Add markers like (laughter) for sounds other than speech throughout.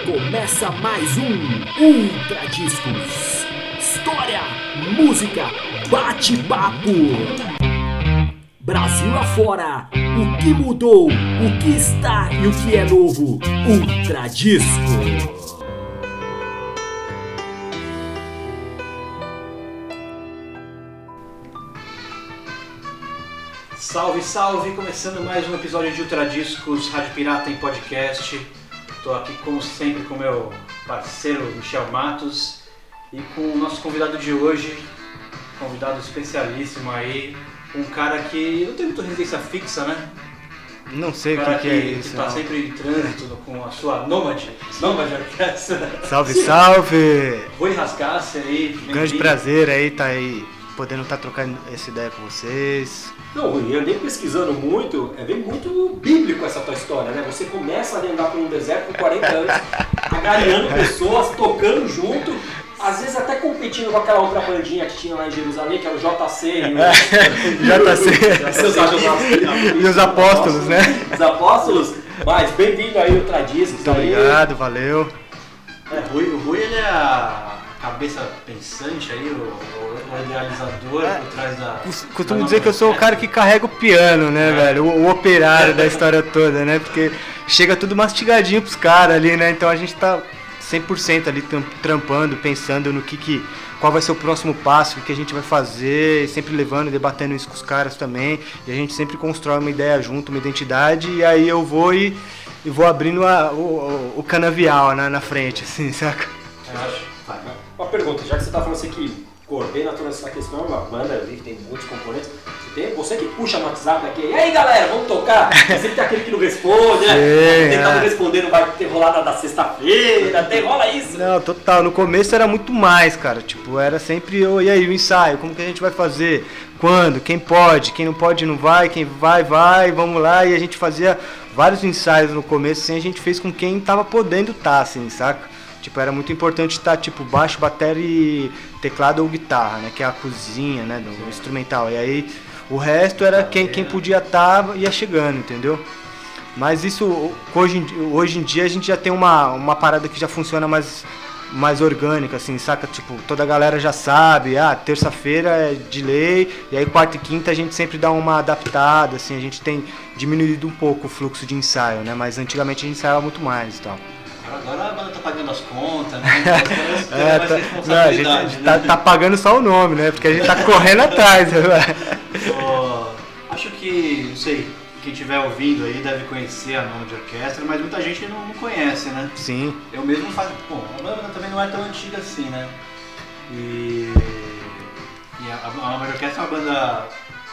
Começa mais um Ultra Discos. História, música, bate-papo. Brasil afora, o que mudou, o que está e o que é novo. Ultra Disco. Salve, salve! Começando mais um episódio de Ultra Discos Rádio Pirata em podcast. Estou aqui, como sempre, com meu parceiro Michel Matos e com o nosso convidado de hoje, convidado especialíssimo aí, um cara que não tem muita residência fixa, né? Não sei Um o que, que é isso. está não. sempre em trânsito com a sua Nômade, Nômade Orquestra. Salve, salve! Rui Rascasse aí, Grande prazer aí tá aí podendo estar trocando essa ideia com vocês. Não, Rui, eu andei pesquisando muito, é bem muito bíblico essa tua história, né? Você começa a andar por um deserto com 40 anos, agariando pessoas, tocando junto, às vezes até competindo com aquela outra bandinha que tinha lá em Jerusalém, que é o JC e o... (laughs) JC. Seus amigos. E os apóstolos, né? Os apóstolos. Mas bem-vindo aí ao Tradiscos. Muito obrigado, valeu. É, Rui, o Rui ele é a cabeça pensante aí, o, o- idealizador É. por trás da. Cos- da Costumo nova dizer que eu sou o cara que carrega o piano, né, É. velho? O, o operário da história toda, né? Porque chega tudo mastigadinho pros caras ali, né? Então a gente tá 100% ali trampando, pensando no que que qual vai ser o próximo passo, o que a gente vai fazer, sempre levando, debatendo isso com os caras também. E a gente sempre constrói uma ideia junto, uma identidade, e aí eu vou e, e vou abrindo a- o, o, canavial na, na frente, assim, (laughs) saca? Eu acho. Vai, vai. Uma pergunta, já que você está falando assim que coordena toda essa questão, é uma banda, eu que tem muitos componentes. Você, tem, você que puxa no WhatsApp daqui, e aí galera, vamos tocar? Sempre tem aquele que não responde, né? Sim, Tentar é. responder, não vai ter rolada da sexta-feira, tem rola isso. Não, total. No começo era muito mais, cara. Tipo, era sempre, "Ô, e aí, o ensaio, como que a gente vai fazer? Quando? Quem pode? Quem não pode não vai, quem vai, vai, vamos lá. E a gente fazia vários ensaios no começo, assim, a gente fez com quem tava podendo estar, assim, saca? Tipo, era muito importante estar, tipo, baixo, bateria e teclado ou guitarra, né? Que é a cozinha, né? Do instrumental. E aí, o resto era quem, quem podia estar, ia chegando, entendeu? Mas isso, hoje em, hoje em dia, a gente já tem uma, uma parada que já funciona mais, mais orgânica, assim, saca? Tipo, toda a galera já sabe, ah, terça-feira é de lei, e aí quarta e quinta a gente sempre dá uma adaptada, assim, a gente tem diminuído um pouco o fluxo de ensaio, né? Mas antigamente a gente ensaiava muito mais e tal. Agora tá pagando as contas, né? (laughs) Então, É, tá, não, a gente, né? tá, tá pagando só o nome, né? Porque a gente tá correndo atrás? Ó, acho que, não sei, quem estiver ouvindo aí deve conhecer a nome de orquestra, mas muita gente não, não conhece, né? Sim, Eu mesmo faço. Bom, a banda também não é tão antiga assim, né? E. e a, a Nova Orquestra é uma banda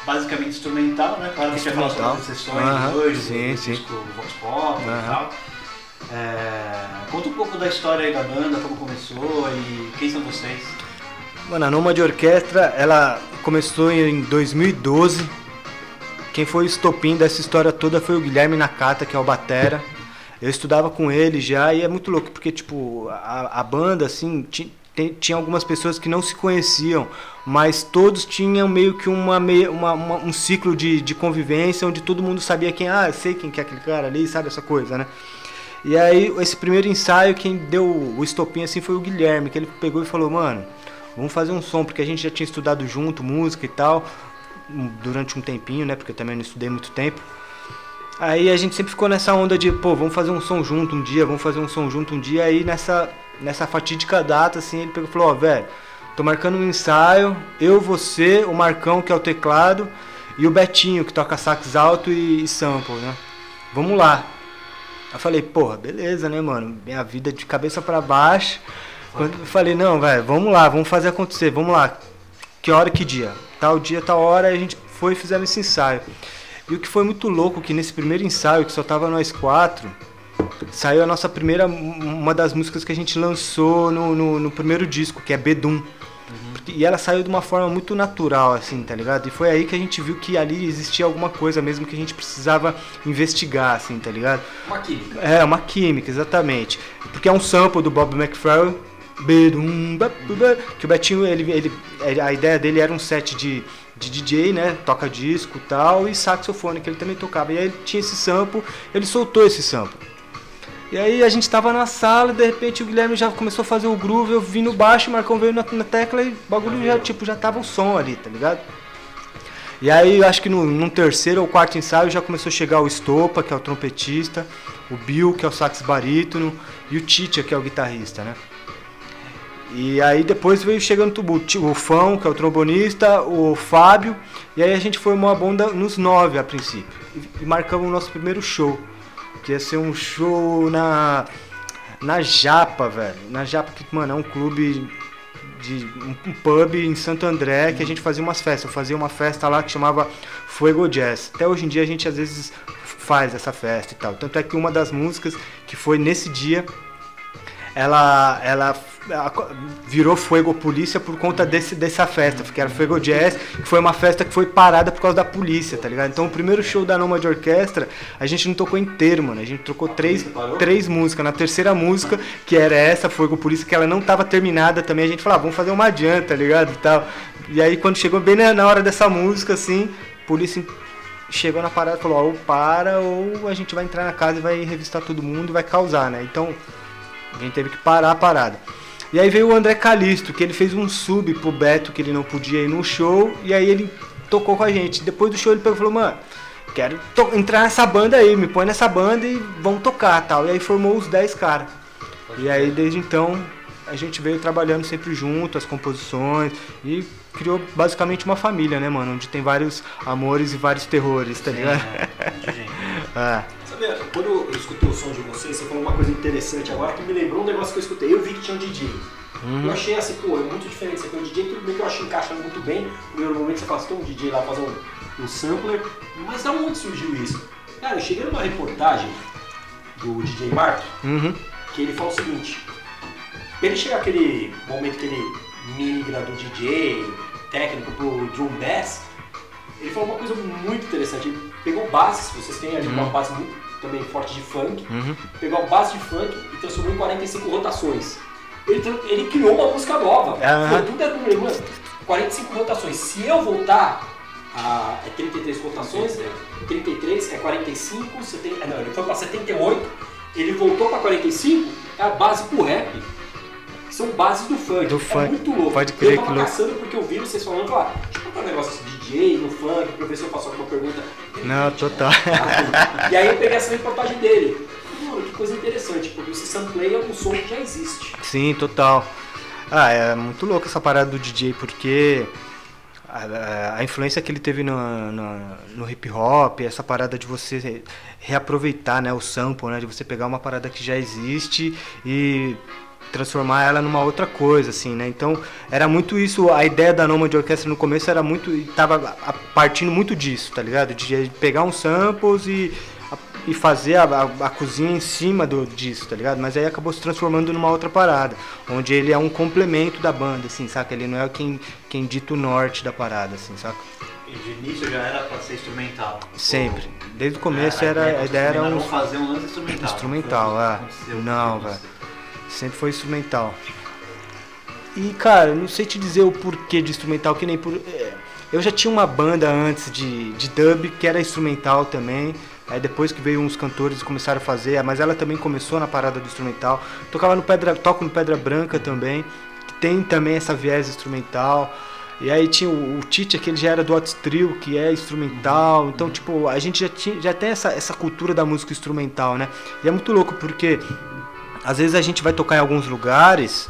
basicamente instrumental, né? Claro que a gente vai falar sobre as exceções Aham, hoje, sim, do sim. disco Vox Pop e tal. É, conta um pouco da história aí da banda, como começou e quem são vocês. Mano, a Nômade Orquestra, ela começou em 2012. Quem foi o estopim dessa história toda foi o Guilherme Nakata, que é o batera. Eu estudava com ele já e é muito louco, porque, tipo, a, a banda, assim, tinha algumas pessoas que não se conheciam, mas todos tinham meio que uma, uma- uma- um ciclo de, de convivência onde todo mundo sabia quem, ah, eu sei quem que é aquele cara ali, sabe essa coisa, né? E aí, esse primeiro ensaio, quem deu o estopim assim foi o Guilherme, que ele pegou e falou, mano, vamos fazer um som, porque a gente já tinha estudado junto música e tal, durante um tempinho, né? Porque eu também não estudei muito tempo. Aí a gente sempre ficou nessa onda de, pô, vamos fazer um som junto um dia, vamos fazer um som junto um dia. Aí nessa, nessa fatídica data, assim, ele pegou e falou, ó, velho, tô marcando um ensaio, eu, você, o Marcão, que é o teclado, e o Betinho, que toca sax alto e, e sample, né? Vamos lá. Eu falei, porra, beleza, né, mano? Minha vida de cabeça pra baixo. Quando eu falei, não, velho, vamos lá, vamos fazer acontecer, vamos lá. Que hora, que dia? Tal dia, tal hora, a gente foi e fizemos esse ensaio. E o que foi muito louco, que nesse primeiro ensaio, que só tava nós quatro, saiu a nossa primeira, uma das músicas que a gente lançou no, no, no primeiro disco, que é Bedum. E ela saiu de uma forma muito natural, assim, tá ligado? E foi aí que a gente viu que ali existia alguma coisa mesmo que a gente precisava investigar, assim, tá ligado? Uma química. É, uma química, exatamente. Porque é um sample do Bob McFerrin, ba- que o Betinho, ele, ele, a ideia dele era um set de, de DJ, né? Toca disco e tal, e saxofone, que ele também tocava. E aí ele tinha esse sample, ele soltou esse sample. E aí a gente tava na sala, de repente o Guilherme já começou a fazer o groove, eu vim no baixo, o Marcão veio na, na tecla e o bagulho já, tipo, já tava o som ali, tá ligado? E aí acho que no, terceiro ou quarto ensaio já começou a chegar o Estopa, que é o trompetista, o Bill, que é o sax barítono, e o Titia, que é o guitarrista, né? E aí depois veio chegando tudo, o Fão, que é o trombonista, o Fábio, e aí a gente formou a banda nos nove a princípio. E, e marcamos o nosso primeiro show, que ia ser um show na na Japa, velho. Na Japa, que, mano, é um clube de um, pub em Santo André que a gente fazia umas festas. Eu fazia uma festa lá que chamava Fuego Jazz. Até hoje em dia a gente às vezes faz essa festa e tal. Tanto é que uma das músicas que foi nesse dia ela, ela virou Fuego Polícia por conta desse, dessa festa, porque era Fuego Jazz, que foi uma festa que foi parada por causa da polícia, tá ligado? Então o primeiro show da Nomad Orquestra, a gente não tocou inteiro, mano. A gente tocou três, três músicas. Na terceira música, que era essa, Fuego Polícia, que ela não tava terminada também, a gente falou, ah, vamos fazer uma adianta, tá ligado? E, tal. e aí quando chegou bem na hora dessa música, assim, a polícia chegou na parada e falou, ó, ou para, ou a gente vai entrar na casa e vai revistar todo mundo e vai causar, né? Então a gente teve que parar a parada. E aí veio o André Calisto, que ele fez um sub pro Beto, que ele não podia ir no show, e aí ele tocou com a gente. Depois do show ele pegou e falou, mano, quero entrar nessa banda aí, me põe nessa banda e vamos tocar tal. E aí formou os 10 caras. E aí desde então a gente veio trabalhando sempre junto, as composições, e criou basicamente uma família, né, mano? Onde tem vários amores e vários terrores, tá ligado? (laughs) É, é. Sabe, quando eu escutei o som de vocês, você falou uma coisa interessante agora que me lembrou um negócio que eu escutei. Eu vi que tinha um DJ. Uhum. Eu achei assim, pô, é muito diferente. Você tem um DJ, tudo bem que eu achei encaixando muito bem. No primeiro momento você fala assim, tem um DJ lá fazendo um, um sampler. Mas da onde surgiu isso? Cara, eu cheguei numa reportagem do DJ Mark, uhum. que ele fala o seguinte. Pra ele chegar aquele momento que ele migra do DJ técnico pro drum bass, ele falou uma coisa muito interessante. Ele pegou bases, vocês têm ali uma base muito também forte de funk, Uhum. pegou a base de funk e transformou em 45 rotações. Ele, ele criou uma música nova. Aham. Foi tudo é número, mano. 45 rotações. Se eu voltar a é 33 rotações, né? 33 é 45, 70, ah, não, ele foi pra 78, ele voltou pra 45, é a base pro rap. São bases do funk. Do é funk. muito louco. Pode crer, eu tava que louco. caçando porque eu vi vocês falando, falar, deixa eu contar um negócio de DJ no funk, se eu faço alguma pergunta. Não, total. E aí eu peguei essa reportagem dele. Mano, que coisa interessante, porque você sampleia um som que já existe. Sim, total. Ah, é muito louco essa parada do DJ, porque a, a- influência que ele teve no, no, no hip hop, essa parada de você re- reaproveitar né, o sample, né, de você pegar uma parada que já existe e transformar ela numa outra coisa, assim, né? Então, era muito isso, a ideia da Nomad Orquestra no começo era muito, tava partindo muito disso, tá ligado? De pegar uns samples e, e fazer a, a- a cozinha em cima do, disso, tá ligado? Mas aí acabou se transformando numa outra parada, onde ele é um complemento da banda, assim, saca? Ele não é quem, quem dita o norte da parada, assim, saca? E de início já era pra ser instrumental. Sempre. Desde o começo É, era, a ideia era um fazer um lance instrumental. Instrumental, é. Não, velho. Sempre foi instrumental. E, cara, não sei te dizer o porquê de instrumental, que nem por. é, Eu já tinha uma banda antes de, de dub que era instrumental também. Aí depois que veio uns cantores e começaram a fazer, mas ela também começou na parada do instrumental. Tocava no Pedra, toco no Pedra Branca também, que tem também essa viés instrumental. E aí tinha o, o Tite, que ele já era do Otis Trio, que é instrumental. Então, tipo, a gente já, tinha, já tem essa, essa cultura da música instrumental, né? E é muito louco porque às vezes a gente vai tocar em alguns lugares,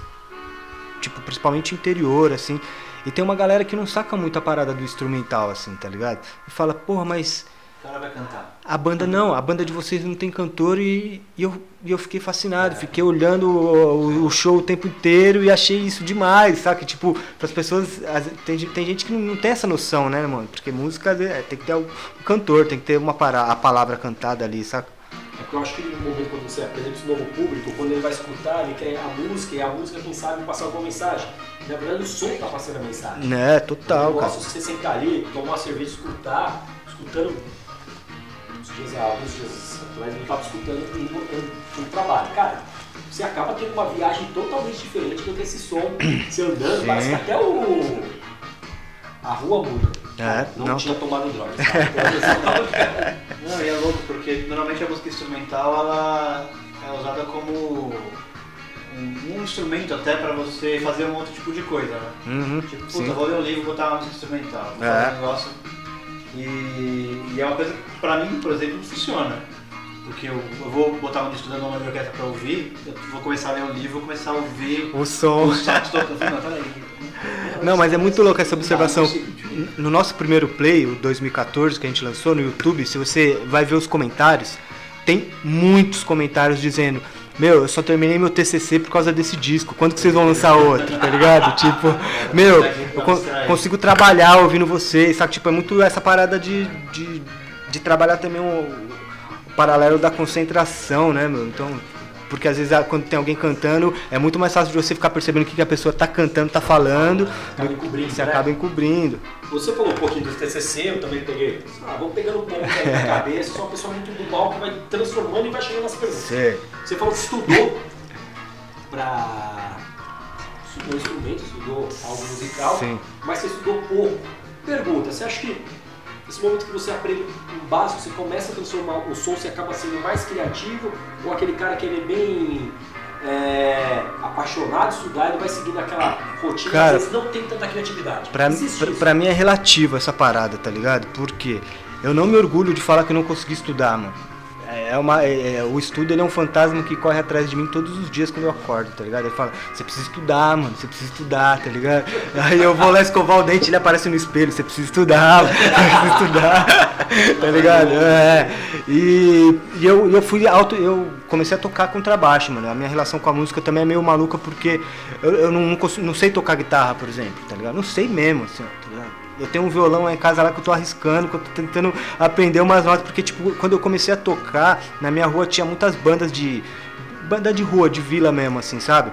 tipo, principalmente interior, assim, e tem uma galera que não saca muito a parada do instrumental, assim, tá ligado? E fala, porra, mas vai cantar. a banda não, a banda de vocês não tem cantor e, e eu, e eu fiquei fascinado, fiquei olhando o, o show o tempo inteiro e achei isso demais, saca? Tipo, as pessoas, as- tem, tem gente que não, tem essa noção, né, mano? Porque música é, tem que ter o, o cantor, tem que ter uma para, a palavra cantada ali, saca? É porque eu acho que no momento quando você apresenta esse novo público, quando ele vai escutar, ele quer a música, e a música, quem sabe, passar alguma mensagem. Na verdade, o som tá passando a mensagem. Né, o total, cara. negócio é você sentar ali, tomar uma cerveja, escutar, escutando uns dias, há alguns dias atrás, eu tava escutando e no, no trabalho. Cara, você acaba tendo uma viagem totalmente diferente do que esse som. Você andando, Sim. parece que até o. A rua muda. É, não, não. tinha tomado droga. sabe? Eu só tava- Não, e é louco porque normalmente a música instrumental ela é usada instrumento até pra você fazer um outro tipo de coisa, né? Uhum, Tipo, puta, sim. vou ler um livro, vou botar uma música instrumental, vou É. um negócio. E, e é uma coisa que pra mim, por exemplo, não funciona. Porque eu, eu vou botar um estudando uma orquestra pra ouvir, eu vou começar a ler um livro, vou começar a ouvir O som. sax tocando. Falei, Não, peraí. Não, mas é muito louco essa observação. No nosso primeiro play, o 2014, que a gente lançou no YouTube, se você vai ver os comentários, tem muitos comentários dizendo: Meu, eu só terminei meu TCC por causa desse disco. Quando que vocês vão lançar outro, tá ligado? Tipo, meu, eu con- consigo trabalhar ouvindo vocês, sabe? Tipo, é muito essa parada de, de, de trabalhar também o, o paralelo da concentração, né, meu? Então. Porque às vezes ah, quando tem alguém cantando, é muito mais fácil de você ficar percebendo o que a pessoa tá cantando, tá falando, Acaba do- encobrindo, você né? acaba encobrindo. Você falou um pouquinho do TCC, eu também peguei. Ah, vamos pegando um pouco aí na (laughs) cabeça. Sou uma pessoa muito do mal que vai transformando e vai chegando nas perguntas. Sei. Você falou que estudou pra. Estudou instrumento, estudou algo musical, Sim. mas você estudou pouco. Pergunta, você acha que esse momento que você aprende um básico, você começa a transformar o som, você acaba sendo mais criativo? Ou aquele cara que ele é bem é, apaixonado estudar, ele vai seguindo aquela rotina, Cara, às vezes não tem tanta criatividade? Pra, Existe pra, isso. pra mim é relativo essa parada, tá ligado? Porque eu não me orgulho de falar que eu não consegui estudar, mano. É uma, é- é- o estudo ele é um fantasma que corre atrás de mim todos os dias quando eu acordo, tá ligado? Ele fala, você precisa estudar, mano, você precisa estudar, tá ligado? (laughs) Aí eu vou lá escovar o dente, ele aparece no espelho, você precisa estudar, você precisa estudar, (laughs) tá ligado? É. E, e eu, eu fui auto, eu comecei a tocar contrabaixo, mano. A minha relação com a música também é meio maluca porque eu, eu não, não, consigo- não sei tocar guitarra, por exemplo, tá ligado? Não sei mesmo, assim, tá ligado? Eu tenho um violão lá em casa lá que eu tô arriscando, que eu tô tentando aprender umas notas, porque tipo, quando eu comecei a tocar, na minha rua tinha muitas bandas de. banda de rua, de vila mesmo, assim, sabe?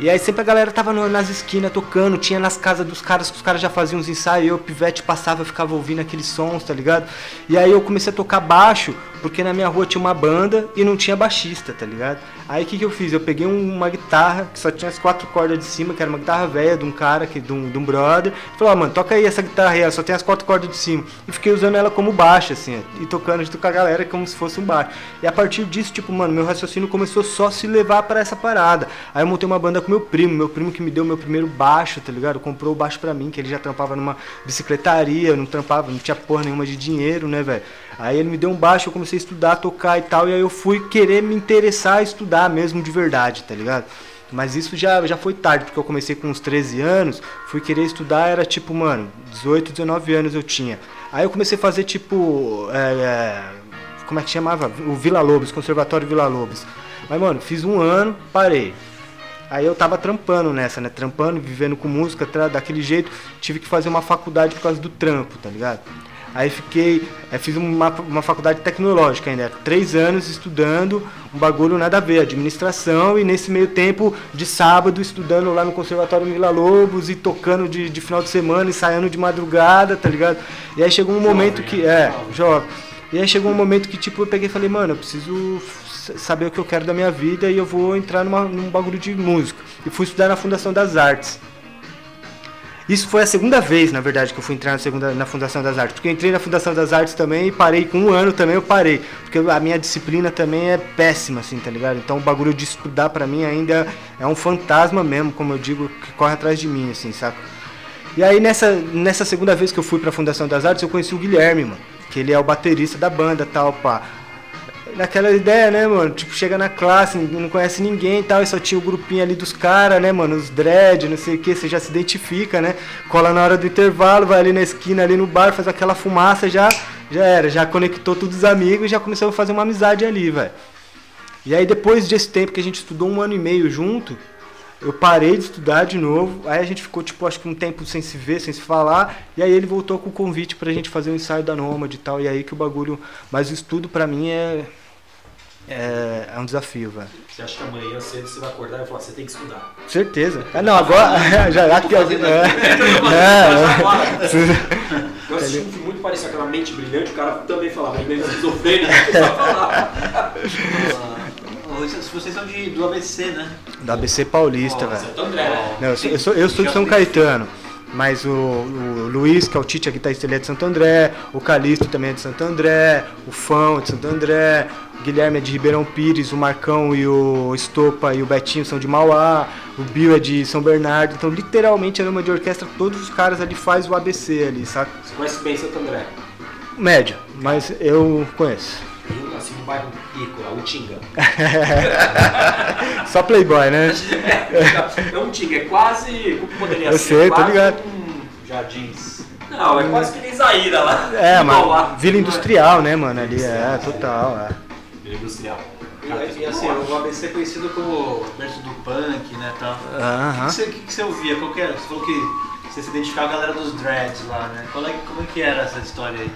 E aí sempre a galera tava nas esquinas tocando, tinha nas casas dos caras que os caras já faziam uns ensaios, eu, pivete, passava, eu ficava ouvindo aqueles sons, tá ligado? E aí eu comecei a tocar baixo, porque na minha rua tinha uma banda e não tinha baixista, tá ligado? Aí o que, que eu fiz? Eu peguei um- uma guitarra que só tinha as quatro cordas de cima, que era uma guitarra velha de um cara, que, de, um, de um brother. Falei, ó, mano, toca aí essa guitarra aí, só tem as quatro cordas de cima. E fiquei usando ela como baixo, assim, e tocando junto com a galera como se fosse um baixo. E a partir disso, tipo, mano, meu raciocínio começou só a se levar pra essa parada. Aí eu montei uma banda com meu primo, meu primo que me deu meu primeiro baixo, tá ligado? Comprou o baixo pra mim, que ele já trampava numa bicicletaria, não trampava, não tinha porra nenhuma de dinheiro, né, velho? Aí ele me deu um baixo, eu comecei a estudar, tocar e tal, e aí eu fui querer me interessar a estudar mesmo de verdade, tá ligado? Mas isso já, já foi tarde, porque eu comecei com uns 13 anos, fui querer estudar, era tipo, mano, 18, 19 anos eu tinha. Aí eu comecei a fazer tipo. é, como é que chamava? O Vila Lobos, Conservatório Vila Lobos. Mas, mano, fiz um ano, parei. Aí eu tava trampando nessa, né? Trampando, vivendo com música, daquele jeito. Tive que fazer uma faculdade por causa do trampo, tá ligado? Aí fiquei, aí fiz uma, uma faculdade tecnológica ainda, três anos estudando um bagulho nada a ver, administração, e nesse meio tempo de sábado estudando lá no Conservatório Vila Lobos e tocando de, de final de semana, ensaiando de madrugada, tá ligado? E aí chegou um momento que, é, jovem. E aí chegou um momento que tipo eu peguei e falei, mano, eu preciso saber o que eu quero da minha vida e eu vou entrar numa, num bagulho de música. E fui estudar na Fundação das Artes. Isso foi a segunda vez, na verdade, que eu fui entrar na, segunda, na Fundação das Artes. Porque eu entrei na Fundação das Artes também e parei com um ano também, eu parei. Porque a minha disciplina também é péssima, assim, tá ligado? Então o bagulho de estudar pra mim ainda é um fantasma mesmo, como eu digo, que corre atrás de mim, assim, saca? E aí nessa, nessa segunda vez que eu fui pra Fundação das Artes, eu conheci o Guilherme, mano. Que ele é o baterista da banda tal, pá. Naquela ideia, né, mano? Tipo, chega na classe, não conhece ninguém e tal, e só tinha o grupinho ali dos caras, né, mano? Os dread, não sei o que, você já se identifica, né? Cola na hora do intervalo, vai ali na esquina, ali no bar, faz aquela fumaça, já, já era, já conectou todos os amigos e já começou a fazer uma amizade ali, velho. E aí depois desse tempo que a gente estudou um ano e meio junto, eu parei de estudar de novo, aí a gente ficou, tipo, acho que um tempo sem se ver, sem se falar, e aí ele voltou com o convite pra gente fazer um ensaio da Nômade e tal, e aí que o bagulho... Mas o estudo pra mim é... É, é um desafio, velho. Você acha que amanhã cedo você vai acordar e vai falar, você tem que estudar. Certeza. Ah, não, agora... (laughs) já, já que... fazendo É, é, Eu assisti um filme muito parecido aquela mente brilhante, o cara também falava, ele mesmo esquizofrênico, (laughs) só falava. Ah, Se vocês são de, do ABC, né? da ABC Paulista, velho. Santo André, né? Não, eu sou, eu sou, eu sou de São Caetano. Mas o, o Luiz, que é o Tite, a guitarrista, ele é de Santo André. O Calixto também é de Santo André. O Fão é de Santo André. O Guilherme é de Ribeirão Pires. O Marcão e o Estopa e o Betinho são de Mauá. O Bill é de São Bernardo. Então, literalmente, a Lama de Orquestra, todos os caras ali faz o ABC ali, saca? Você conhece bem Santo André? Médio, mas eu conheço. Eu nasci no bairro Rico, a Utinga. (laughs) Só Playboy, né? É um Utinga, é quase. Como poderia Eu ser? sei, tô ligado. um- Jardins. Não, é quase que nem Zaira lá. É, lá. mas Vila Industrial, né, mano? Ali é, total. É. Vila Industrial. E, e assim, o ABC é conhecido como berço do punk, né, tal. O que, o que que você ouvia? Qual que era? Você falou que você se identificava com a galera dos dreads lá, né? Qual é, como é que era essa história aí?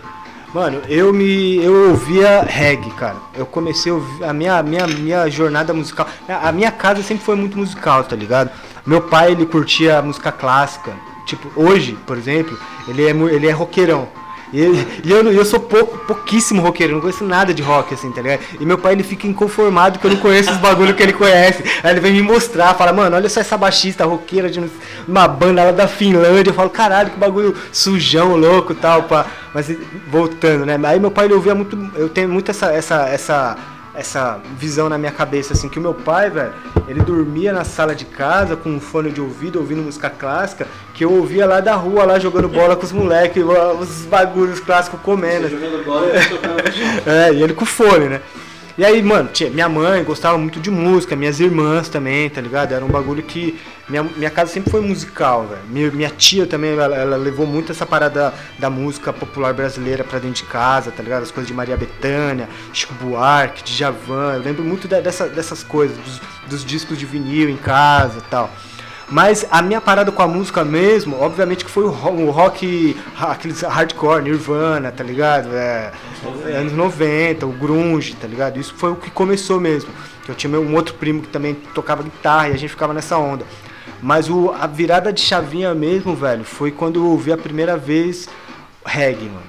Mano, eu me. Eu ouvia reggae, cara. Eu comecei a. A minha, minha, minha jornada musical. A minha casa sempre foi muito musical, tá ligado? Meu pai, ele curtia música clássica. Tipo, hoje, por exemplo, ele é, ele é roqueirão. E, e eu, eu sou pouco, pouquíssimo roqueiro, não conheço nada de rock, assim, tá ligado? E meu pai, ele fica inconformado que eu não conheço os bagulho que ele conhece. Aí ele vem me mostrar, fala, mano, olha só essa baixista roqueira de uma banda lá da Finlândia. Eu falo, caralho, que bagulho sujão, louco tal, pá. Mas voltando, né? Aí meu pai, ele ouvia muito, eu tenho muito essa, essa, essa, essa visão na minha cabeça, assim, que o meu pai, velho, ele dormia na sala de casa com um fone de ouvido, ouvindo música clássica, que eu ouvia lá da rua, lá jogando bola com os moleques, os bagulhos clássicos comendo. Você jogando bola e tocando. É, e ele com fone, né? E aí, mano, tinha, minha mãe gostava muito de música, minhas irmãs também, tá ligado? Era um bagulho que. Minha, minha casa sempre foi musical, velho. Minha, minha tia também, ela, ela levou muito essa parada da, da música popular brasileira pra dentro de casa, tá ligado? As coisas de Maria Bethânia, Chico Buarque, Djavan. Eu lembro muito da- dessa, dessas coisas, dos, dos discos de vinil em casa e tal. Mas a minha parada com a música mesmo, obviamente que foi o ro- o rock, aqueles hardcore, Nirvana, tá ligado? É, anos 90, o grunge, tá ligado? Isso foi o que começou mesmo. Eu tinha um outro primo que também tocava guitarra e a gente ficava nessa onda. Mas o, a virada de chavinha mesmo, velho, foi quando eu ouvi a primeira vez reggae, mano.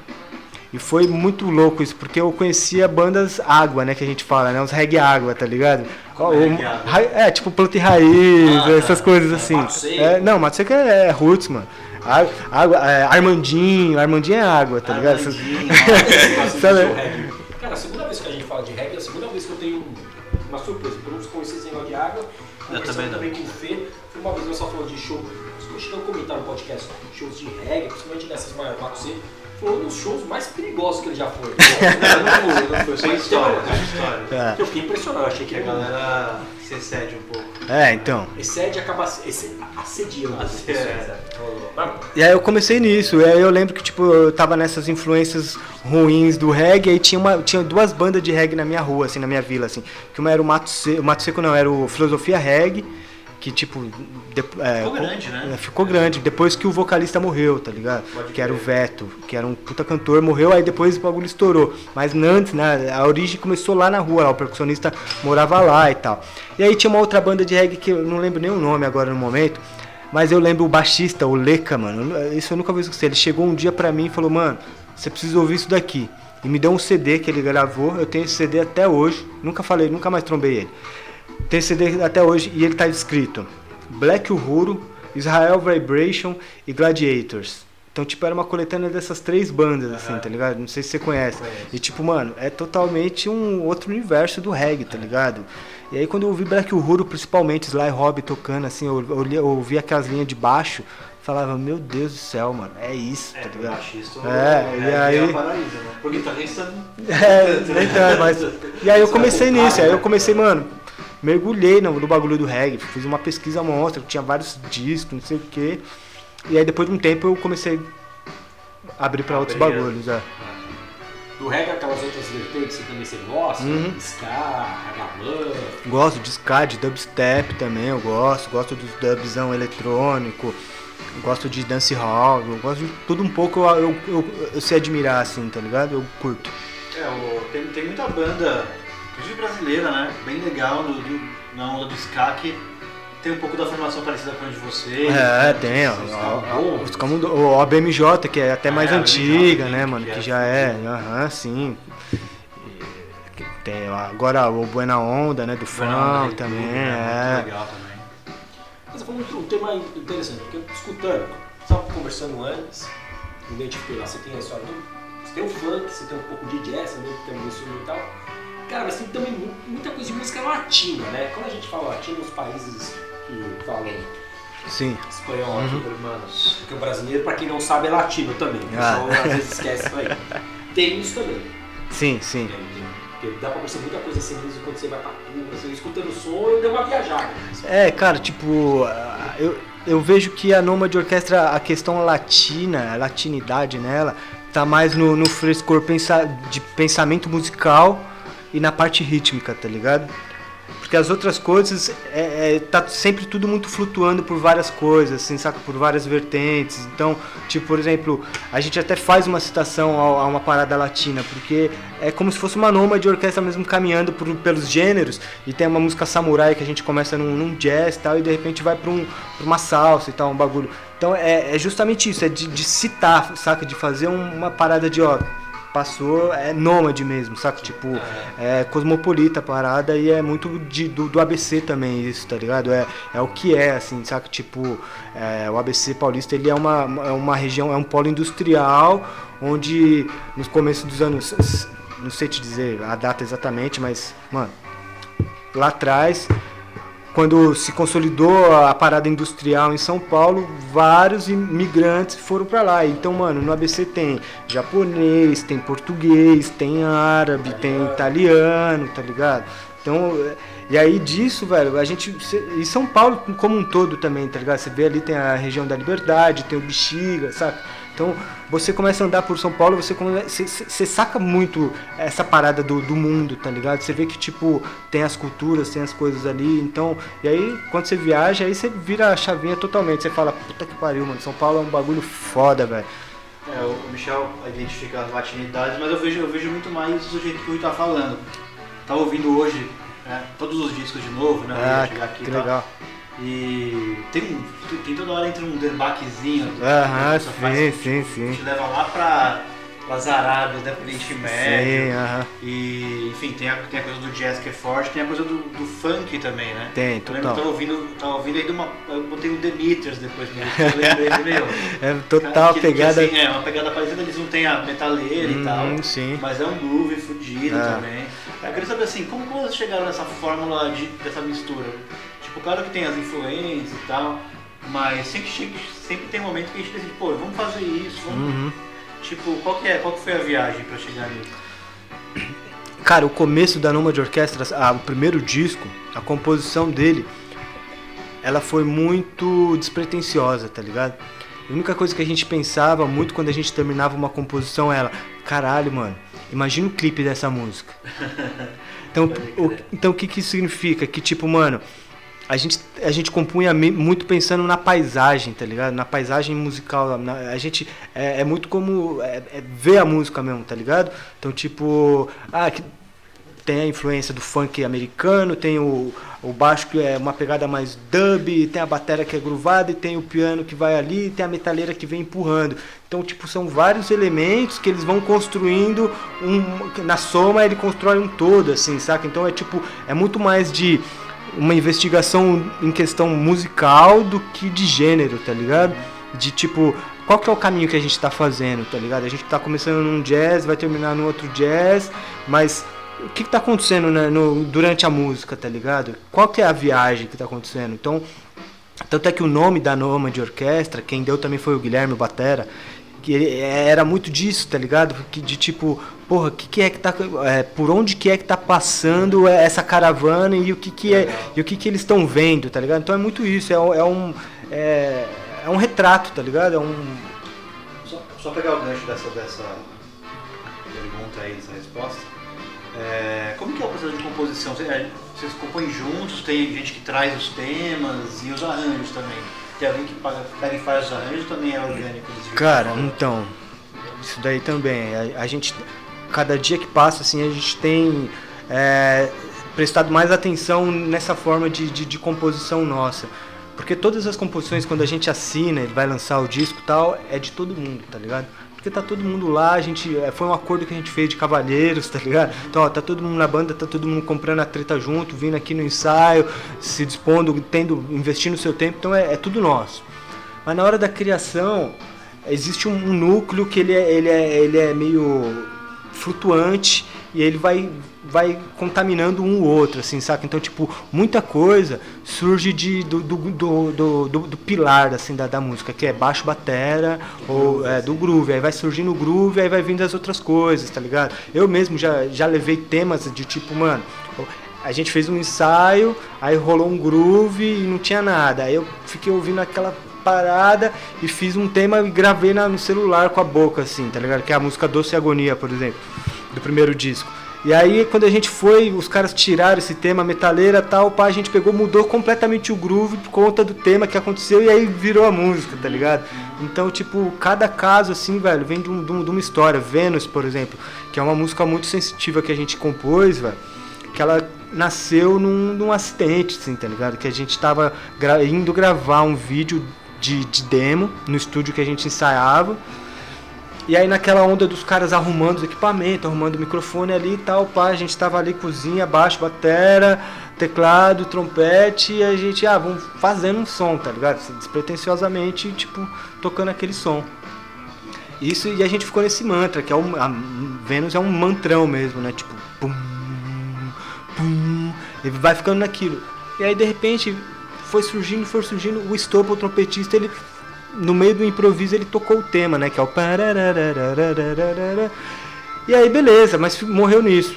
E foi muito louco isso, porque eu conhecia bandas água, né, que a gente fala, né? Uns reggae água, tá ligado? Como Ó, é o- água? ra- é, tipo planta e raiz, Ah, essas tá. coisas assim. Mato Seco. É, não, Mato Seco é, é roots, mano. Á- Água, é, Armandinho, Armandinho é água, tá ligado? Essas- Armandinho, (laughs) Sabe-. Cara, a segunda vez que a gente fala de reggae, é a segunda vez que eu tenho uma surpresa. porque Eu não conheci esse negócio de água. Eu também não. também com o Fê. Foi uma vez nós só falando de show. Nós chegamos a comentar no podcast shows de reggae, principalmente nessas maiores Mato Seco. Foi um dos shows mais perigosos que ele já foi. Não, (laughs) não foi, não foi. Só história, história. É. Eu fiquei impressionado, eu achei que a galera se excede um pouco. É, então. excede e acaba assediando é. E aí eu comecei nisso, e aí eu lembro que tipo, eu tava nessas influências ruins do reggae, e tinha, uma, tinha duas bandas de reggae na minha rua, assim, na minha vila, assim. Que uma era o Mato Seco, o Mato Seco não, era o Filosofia Reggae, que tipo. de- é, Ficou co- grande, né? é, ficou grande, depois que o vocalista morreu, tá ligado? Pode que era o. Veto, que era um puta cantor, morreu, aí depois o bagulho estourou. Mas antes, né, a origem começou lá na rua, lá, o percussionista morava lá e tal. E aí tinha uma outra banda de reggae que eu não lembro nem o nome agora no momento, mas eu lembro o baixista, o Leca, mano, isso eu nunca vou esquecer. Ele chegou um dia pra mim e falou, mano, você precisa ouvir isso daqui. E me deu um CD que ele gravou, eu tenho esse CD até hoje, nunca falei, nunca mais trombei ele. Tem CD até hoje e ele tá escrito Black Uhuru, Israel Vibration e Gladiators. Então, tipo, era uma coletânea dessas três bandas, assim, tá ligado? Não sei se você conhece. E, tipo, mano, é totalmente um outro universo do reggae, tá ligado? E aí, quando eu ouvi Black Uhuru, principalmente, Sly Robbie tocando, assim, eu, eu, eu ouvi aquelas linhas de baixo, falava, meu Deus do céu, mano, é isso, É, tá ligado? É, o e aí- é paraíso, né? Pro guitarrista, (laughs) É, então, mas. E aí eu comecei nisso, aí eu comecei, mano, mergulhei no, no bagulho do reggae, fiz uma pesquisa monstra, tinha vários discos, não sei o quê. E aí depois de um tempo eu comecei a abrir pra outros Abrir, bagulhos, é. do reggae, aquelas outras vertentes que também você gosta, Uhum. ska, ragamuffin, Gosto de ska, de dubstep também, eu gosto, gosto dos dubzão eletrônico, gosto de dancehall, eu gosto de tudo um pouco, eu, eu, eu, eu sei admirar assim, tá ligado? Eu curto. é, tem, tem muita banda, inclusive brasileira, né? Bem legal no, do- na onda do ska que tem um pouco da formação parecida com a de vocês. É, né? tem, ó. Como o OBMJ, que é até mais É, antiga, OBMJ, né, que mano? é Que já é, aham, sim. E que Tem agora o Buena Onda, né, do funk também, né? é. Muito legal também. Mas foi um, um tema interessante, porque escutando, estava conversando antes, identifiquei lá, você tem a história do. Você tem o funk, você tem um pouco de jazz, também tem um instrumental. Cara, mas tem também mu- muita coisa de música latina, né? Quando a gente fala latino, os países que falam Sim. espanhol aqui, Hermanos. porque o brasileiro, pra quem não sabe, é latino também. O Ah. pessoal às vezes esquece isso aí. Tem isso também. Sim, sim. Entende? Porque dá pra perceber muita coisa assim mesmo quando você vai pra Cuba, você escutando o som, eu dei uma viajada. É, cara, tipo, ah, eu, eu vejo que a Nômade Orquestra, a questão latina, a latinidade nela, tá mais no, no frescor pensa, de pensamento musical e na parte rítmica, tá ligado? Porque as outras coisas, é, é, tá sempre tudo muito flutuando por várias coisas, assim, saca? Por várias vertentes. Então, tipo, por exemplo, a gente até faz uma citação ao- a, uma parada latina, porque é como se fosse uma nômade de orquestra mesmo caminhando por- pelos gêneros, e tem uma música samurai que a gente começa num, num jazz e tal, e de repente vai pra, um, pra uma salsa e tal, um bagulho. Então é, é justamente isso, é de, de citar, saca? De fazer um- uma parada de, ó, passou, é nômade mesmo, saca? Tipo, é cosmopolita a parada e é muito de- do, do ABC também isso, tá ligado? É, é o que é, assim, saca? Tipo, é, o ABC paulista, ele é uma, é uma região, é um polo industrial, onde nos começos dos anos, não sei te dizer a data exatamente, mas, mano, lá atrás, quando se consolidou a parada industrial em São Paulo, vários imigrantes foram pra lá. Então, mano, no ABC tem japonês, tem português, tem árabe, tem italiano, tá ligado? Então, e aí disso, velho, a gente. E São Paulo como um todo também, tá ligado? Você vê ali tem a região da Liberdade, tem o Bexiga, saca? Então, você começa a andar por São Paulo, você, você, você saca muito essa parada do, do mundo, tá ligado? Você vê que, tipo, tem as culturas, tem as coisas ali, então... E aí, quando você viaja, aí você vira a chavinha totalmente. Você fala, puta que pariu, mano, São Paulo é um bagulho foda, velho. É, o Michel identifica as latinidades, mas eu vejo, eu vejo muito mais do jeito que o Rui tá falando. Tava ouvindo hoje né, todos os discos de novo, né? Ah, chegar aqui que tal. legal. E tem, um- tem toda hora entra um derbaquezinho. Aham, que a pessoa faz, sim, que sim, sim. Te leva lá pra, pras Arábias, né, pro Oriente Médio. Sim, aham. E, enfim, tem a, tem a coisa do jazz que é forte, tem a coisa do, do funk também, né? Tem, Eu lembro que total. tava ouvindo, tava ouvindo aí de uma. Eu botei o Demeters depois, né? eu lembrei meu. (laughs) É total que- que, pegada... assim, é, uma pegada parecida, eles não têm a metaleira e tal. Hum, sim. Mas é um groove fudido Ah. também. Eu queria saber assim, como, como vocês chegaram nessa fórmula de, dessa mistura? Tipo, claro que tem as influências e tal, mas sempre, sempre tem um momento que a gente decide, pô, vamos fazer isso, vamos. Uhum. Tipo, qual que, é, qual que foi a viagem pra chegar nisso? Cara, o começo da Noma de Orquestra, o primeiro disco, a composição dele, ela foi muito despretensiosa, tá ligado? A única coisa que a gente pensava muito quando a gente terminava uma composição era, caralho, mano, imagina o clipe dessa música. (laughs) Então, o, então o que que isso significa? Que tipo, mano, a gente, a gente compunha muito pensando na paisagem, tá ligado? Na paisagem musical. na- a gente é, é muito como é, é ver a música mesmo, tá ligado? Então, tipo, ah, que tem a influência do funk americano, tem o, o baixo que é uma pegada mais dub, tem a bateria que é groovada e tem o piano que vai ali, e tem a metaleira que vem empurrando. Então, tipo, são vários elementos que eles vão construindo um na soma ele constrói um todo assim, saca? Então é tipo, é muito mais de uma investigação em questão musical do que de gênero, tá ligado? De tipo, qual que é o caminho que a gente tá fazendo, tá ligado? A gente tá começando num jazz, vai terminar num outro jazz, mas o que, que tá acontecendo né, no- durante a música, tá ligado? Qual que é a viagem que tá acontecendo? Então, tanto é que o nome da Noma de Orquestra, quem deu também foi o Guilherme Batera, que ele era muito disso, tá ligado? Que de tipo, porra, que que é que tá, é, por onde que é que tá passando essa caravana e o que que é, e o que que eles estão vendo, tá ligado? Então é muito isso, é, um- é um é, é um retrato, tá ligado? É um Só, só pegar o gancho dessa, dessa pergunta aí, dessa resposta. É, como que é o processo de composição? Vocês, é, vocês compõem juntos, tem gente que traz os temas e os arranjos também. Tem alguém que paga, pega e faz os arranjos ou também é orgânico? Cara, então, isso daí também. A, a gente, cada dia que passa, assim, a gente tem é, prestado mais atenção nessa forma de, de, de composição nossa. Porque todas as composições, quando a gente assina, ele vai lançar o disco e tal, é de todo mundo, tá ligado? Porque tá todo mundo lá, a gente. é, Foi um acordo que a gente fez de cavalheiros, tá ligado? Então, ó, tá todo mundo na banda, tá todo mundo comprando a treta junto, vindo aqui no ensaio, se dispondo, tendo, investindo o seu tempo, então é, é tudo nosso. Mas na hora da criação, existe um, um núcleo que ele é, ele, é, ele é meio flutuante e ele vai vai contaminando um ou outro, assim, saca? Então, tipo, muita coisa surge de, do, do, do- do pilar, assim, da, da música, que é baixo batera, ou é, do groove. Aí vai surgindo o groove, aí vai vindo as outras coisas, tá ligado? Eu mesmo já, já levei temas de tipo, mano, a gente fez um ensaio, aí rolou um groove e não tinha nada. Aí eu fiquei ouvindo aquela parada e fiz um tema e gravei na- no celular com a boca, assim, tá ligado? Que é a música Doce Agonia, por exemplo, do primeiro disco. E aí, quando a gente foi, os caras tiraram esse tema metaleira tal, pá, a gente pegou, mudou completamente o groove por conta do tema que aconteceu e aí virou a música, tá ligado? Então, tipo, cada caso, assim, velho, vem de, de um- de uma história. Vênus, por exemplo, que é uma música muito sensitiva que a gente compôs, velho, que ela nasceu num, num acidente, assim, tá ligado? Que a gente tava gra- indo gravar um vídeo de, de demo no estúdio que a gente ensaiava. E aí naquela onda dos caras arrumando os equipamentos, arrumando o microfone ali e tal, pá, a gente tava ali cozinha, baixo, batera, teclado, trompete, e a gente, ah, vamos fazendo um som, tá ligado? Despretensiosamente, tipo, tocando aquele som. Isso, e a gente ficou nesse mantra, que é um, a Vênus é um mantrão mesmo, né? Tipo, pum, pum, e vai ficando naquilo. E aí de repente foi surgindo, foi surgindo, o estorbo o trompetista, ele no meio do improviso ele tocou o tema, né, que é o E aí beleza, mas morreu nisso.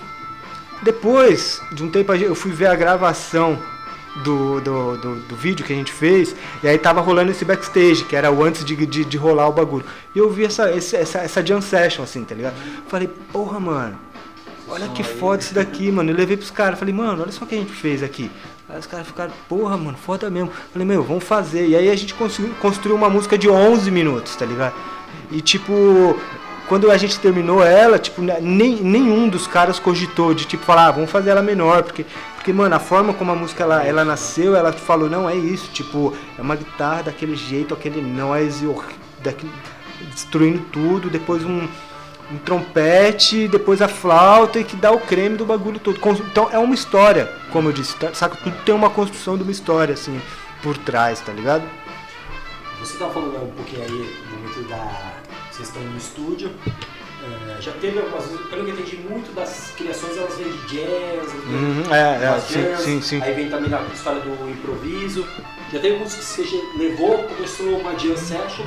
Depois de um tempo eu fui ver a gravação do, do, do, do, vídeo que a gente fez, e aí tava rolando esse backstage, que era o antes de, de, de rolar o bagulho. E eu vi essa, essa, essa, essa jam session, assim, tá ligado? Falei, porra, mano, olha que foda isso daqui, mano. Eu levei pros caras, falei, mano, olha só o que a gente fez aqui. Aí os caras ficaram, porra, mano, foda mesmo. Falei, meu, vamos fazer. E aí a gente construiu, construiu uma música de 11 minutos, tá ligado? E tipo, quando a gente terminou ela, tipo, né, nem, nenhum dos caras cogitou de tipo falar, ah, vamos fazer ela menor, porque, porque mano, a forma como a música ela, ela nasceu, ela falou, não, é isso, tipo, é uma guitarra daquele jeito, aquele noise, daquele, destruindo tudo, depois um, um trompete, depois a flauta e que dá o creme do bagulho todo. Então é uma história, como eu disse, tá? saca? Tudo tem uma construção de uma história, assim, por trás, tá ligado? Você estava falando um pouquinho aí momento da. Vocês estão no estúdio. É, já teve algumas vezes, pelo que eu entendi, muito das criações elas vêm de jazz, vêm Uhum, é, é, umas sim, jazz, sim, sim. aí vem também a história do improviso. Já teve música que você levou, começou uma jam session,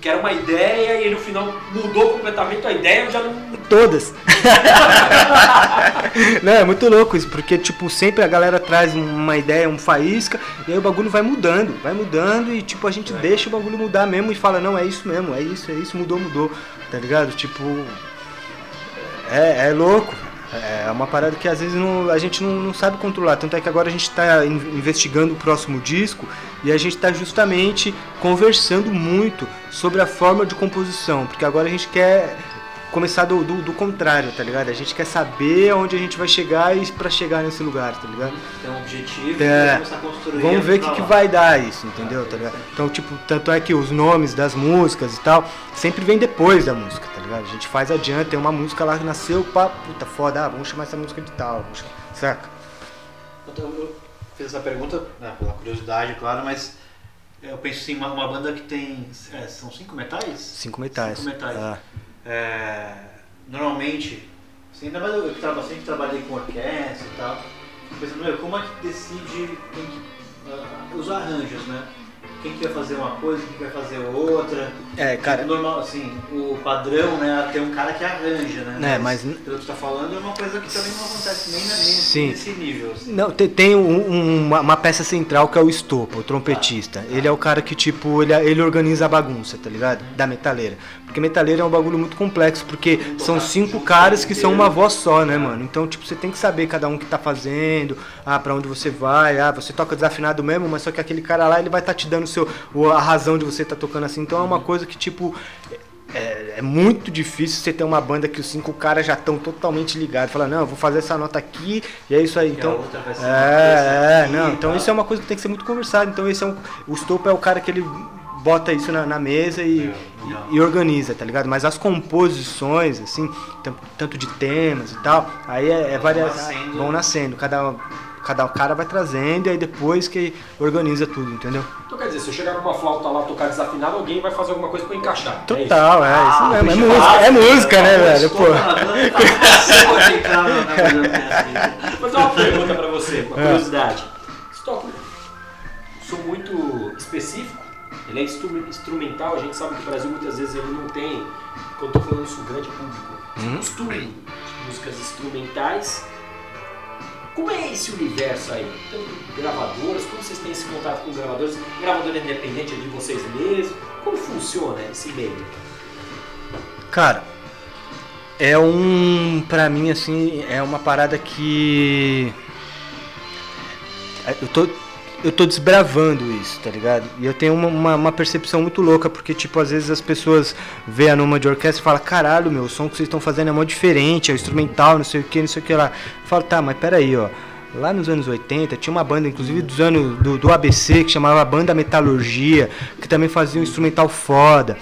que era uma ideia e no final mudou completamente a ideia, já não. Todas. (laughs) não, é muito louco isso, porque tipo, sempre a galera traz uma ideia, um faísca, e aí o bagulho vai mudando, vai mudando e tipo, a gente deixa o bagulho mudar mesmo e fala, não, é isso mesmo, é isso, é isso, mudou, mudou, tá ligado? Tipo, é, é louco. É uma parada que às vezes não- a gente não, não sabe controlar. Tanto é que agora a gente está investigando o próximo disco e a gente está justamente conversando muito sobre a forma de composição. Porque agora a gente quer começar do, do, do contrário, tá ligado? A gente quer saber aonde a gente vai chegar e para chegar nesse lugar, tá ligado? Tem um objetivo É. começar a construir. Vamos ver o que, que vai dar isso, entendeu? Tá ligado? Então, tipo, tanto é que os nomes das músicas e tal sempre vem depois da música, ligado? A gente faz adiante, tem uma música lá que nasceu, pá, puta foda, ah, vamos chamar essa música de tal, saca? Então, eu fiz essa pergunta né, pela curiosidade, claro, mas eu penso assim, uma, uma banda que tem. é, são cinco metais? Cinco metais. Cinco metais. Ah. É, normalmente, assim, ainda mais eu que sempre trabalhei com orquestra e tal, pensando, meu, como é que decide quem que, ah, os arranjos, né? Quem que vai fazer uma coisa, quem que vai fazer outra. É, cara, Normal, assim, o padrão, né? Tem um cara que arranja, né? É, mas- Pelo que você tá falando, é uma coisa que também não acontece nem, na- nem Sim. nesse nível. Assim. Não, tem, tem um- um- uma, uma peça central que é o Estopa, o trompetista. Ele é o cara que, tipo, ele, ele organiza a bagunça, tá ligado? Da metaleira. Porque metaleira é um bagulho muito complexo, porque são cinco caras que são uma voz só, né, mano? Então, tipo, você tem que saber cada um que tá fazendo, ah, pra onde você vai, ah, você toca desafinado mesmo, mas só que aquele cara lá, ele vai estar tá te dando seu, a razão de você tá tocando assim. Então é uma coisa que, tipo, é, é muito difícil você ter uma banda que os cinco caras já estão totalmente ligados. Fala, não, eu vou fazer essa nota aqui e é isso aí. Então, é, é, não. Então isso é uma coisa que tem que ser muito conversado. Então esse é um, o Stopo é o cara que ele bota isso na, na mesa e, legal. e, e organiza, tá ligado? Mas as composições, assim, tanto de temas e tal, aí é, é Vão varias, nascendo. vão nascendo. Cada Cada cara vai trazendo e aí depois que organiza tudo, entendeu? Então quer dizer, se eu chegar com uma flauta lá, tocar desafinado, alguém vai fazer alguma coisa pra encaixar. é isso? Total, é, isso Ah, mesmo. É música, é ah, música, né, velho? estou Pô. tá. Vou fazer uma pergunta pra você, uma É. curiosidade. Você toca um som muito específico, ele é instru- instrumental, a gente sabe que o Brasil muitas vezes ele não tem, quando eu tô falando isso, um grande público, Hum? costume de músicas instrumentais. Como é esse universo aí? Tanto gravadoras, como vocês têm esse contato com gravadoras? Gravadora independente é de vocês mesmos? Como funciona esse meio? Cara, é um. Pra mim, assim, é uma parada que. é, Eu tô. Eu tô desbravando isso, tá ligado? E eu tenho uma, uma, uma percepção muito louca, porque, tipo, às vezes as pessoas vê a Numa de orquestra e falam, caralho, meu, o som que vocês estão fazendo é mó diferente, é instrumental, não sei o que, não sei o que lá. Eu falo, tá, mas peraí, ó. Lá nos anos 80 tinha uma banda, inclusive dos anos do, do ABC, que chamava Banda Metalurgia, que também fazia um instrumental foda.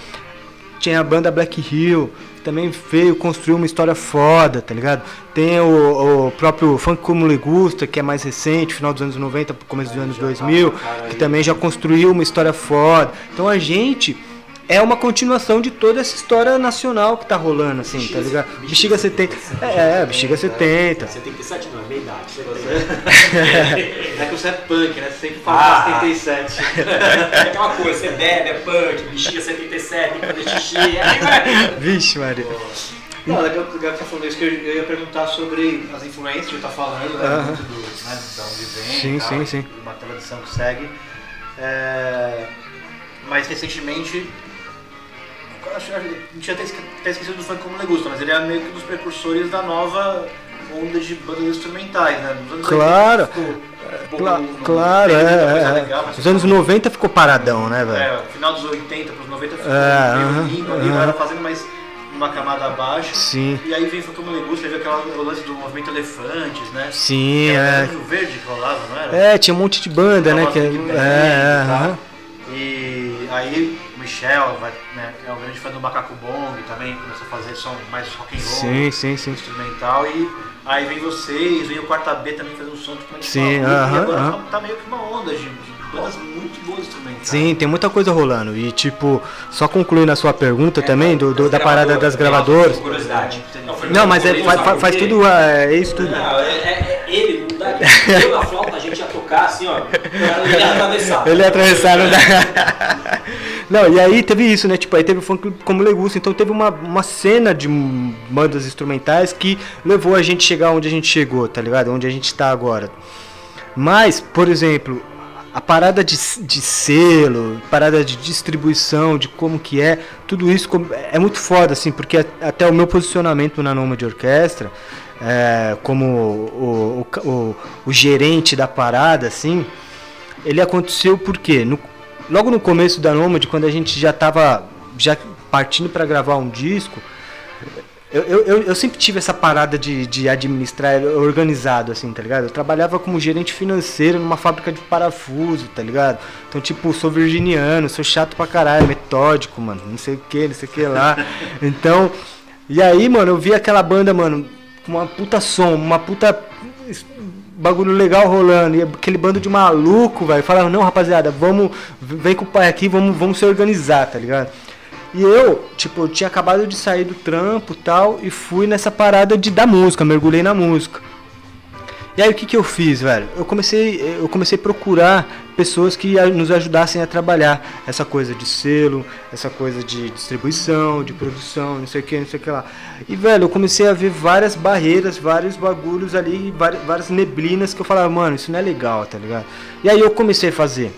Tinha a banda Black Hill, que também veio construir uma história foda, tá ligado? Tem o, o próprio Funk Como Le Gusta, que é mais recente, final dos anos 90, começo dos anos 2000, que também já construiu uma história foda. Então a gente é uma continuação de toda essa história nacional que tá rolando, assim, tá ligado? Bexiga 70. É, é, Bexiga 70. 77 não, é meia idade. (laughs) É que você é punk, né? Você sempre fala Ah. 77. (laughs) É aquela coisa, você bebe, é punk, bexiga 77, tem que fazer xixi, vai. Vixe, Maria. Não, legal legal que você tá falando isso, que eu, ia perguntar sobre as influências que tá falando, né? Aham. Muito do, né, da onde vem, Sim, tal, sim, sim. Uma tradição que segue. É, mas recentemente. Acho gente tinha até esque- até esquecido do funk como Legusta, mas ele é meio que um dos precursores da nova onda de bandas instrumentais, né? Nos anos Claro. 80 ficou um Cla- no- no- claro, é, é, legal, é. Os anos 90 ficou paradão, né, velho? é, final dos 80 para os 90 ficou É, meio aham, limpo ali, aham. agora fazendo mais numa camada abaixo. Sim, E aí vem foi como Legusta, veio aquela, o lance do movimento Elefantes, né? sim, era é. Rio Verde que rolava, não era? É, tinha um monte de banda, né? Que, é, é, e é. E aí Michel, vai, né, que é um grande fã do Macaco Bong também, começou a fazer som mais rock and roll, Sim, sim, sim. instrumental. E aí vem vocês, vem o Quarta B também fazendo um som totalmente Sim, maluco, aham, E agora aham. tá, tá meio que uma onda de, de bandas muito boas instrumentais. Sim, tem muita coisa rolando. E, tipo, só concluindo a sua pergunta também, do, do- da parada das gravadoras. Curiosidade. foi Não, mas é, faz por quê? tudo, é, é isso tudo. Não, é, é- é ele, não dá. Eu na flauta a gente ia tocar assim, ó. (laughs) Ele ia atravessar. Ele ia atravessar, não dá. (laughs) Não, e aí teve isso, né? Tipo, aí teve o funk como Legusta, então teve uma, uma cena de bandas instrumentais que levou a gente chegar onde a gente chegou, tá ligado? Onde a gente tá agora. Mas, por exemplo, a parada de, de selo, parada de distribuição, de como que é, tudo isso é muito foda, assim, porque até o meu posicionamento na Noma de Orquestra, é, como o, o, o- o gerente da parada, assim, ele aconteceu porque no, logo no começo da Nomad, quando a gente já estava já partindo para gravar um disco, eu, eu, eu- eu sempre tive essa parada de, de administrar organizado, assim, tá ligado? Eu trabalhava como gerente financeiro numa fábrica de parafuso, tá ligado? Então, tipo, sou virginiano, sou chato pra caralho, metódico, mano, não sei o que, não sei o que lá. (laughs) Então, e aí, mano, eu vi aquela banda, mano, com uma puta som, uma puta bagulho legal rolando, e aquele bando de maluco, velho, falava, não, rapaziada, vamos, vem com o pai aqui, vamos, vamos se organizar, tá ligado? E eu, tipo, eu tinha acabado de sair do trampo tal, e fui nessa parada de dar música, mergulhei na música. E aí o que, que eu fiz, velho? Eu comecei, eu comecei a procurar pessoas que nos ajudassem a trabalhar essa coisa de selo, essa coisa de distribuição, de produção, não sei o que, não sei o que lá. E, velho, eu comecei a ver várias barreiras, vários bagulhos ali, várias neblinas que eu falava, mano, isso não é legal, tá ligado? E aí eu comecei a fazer.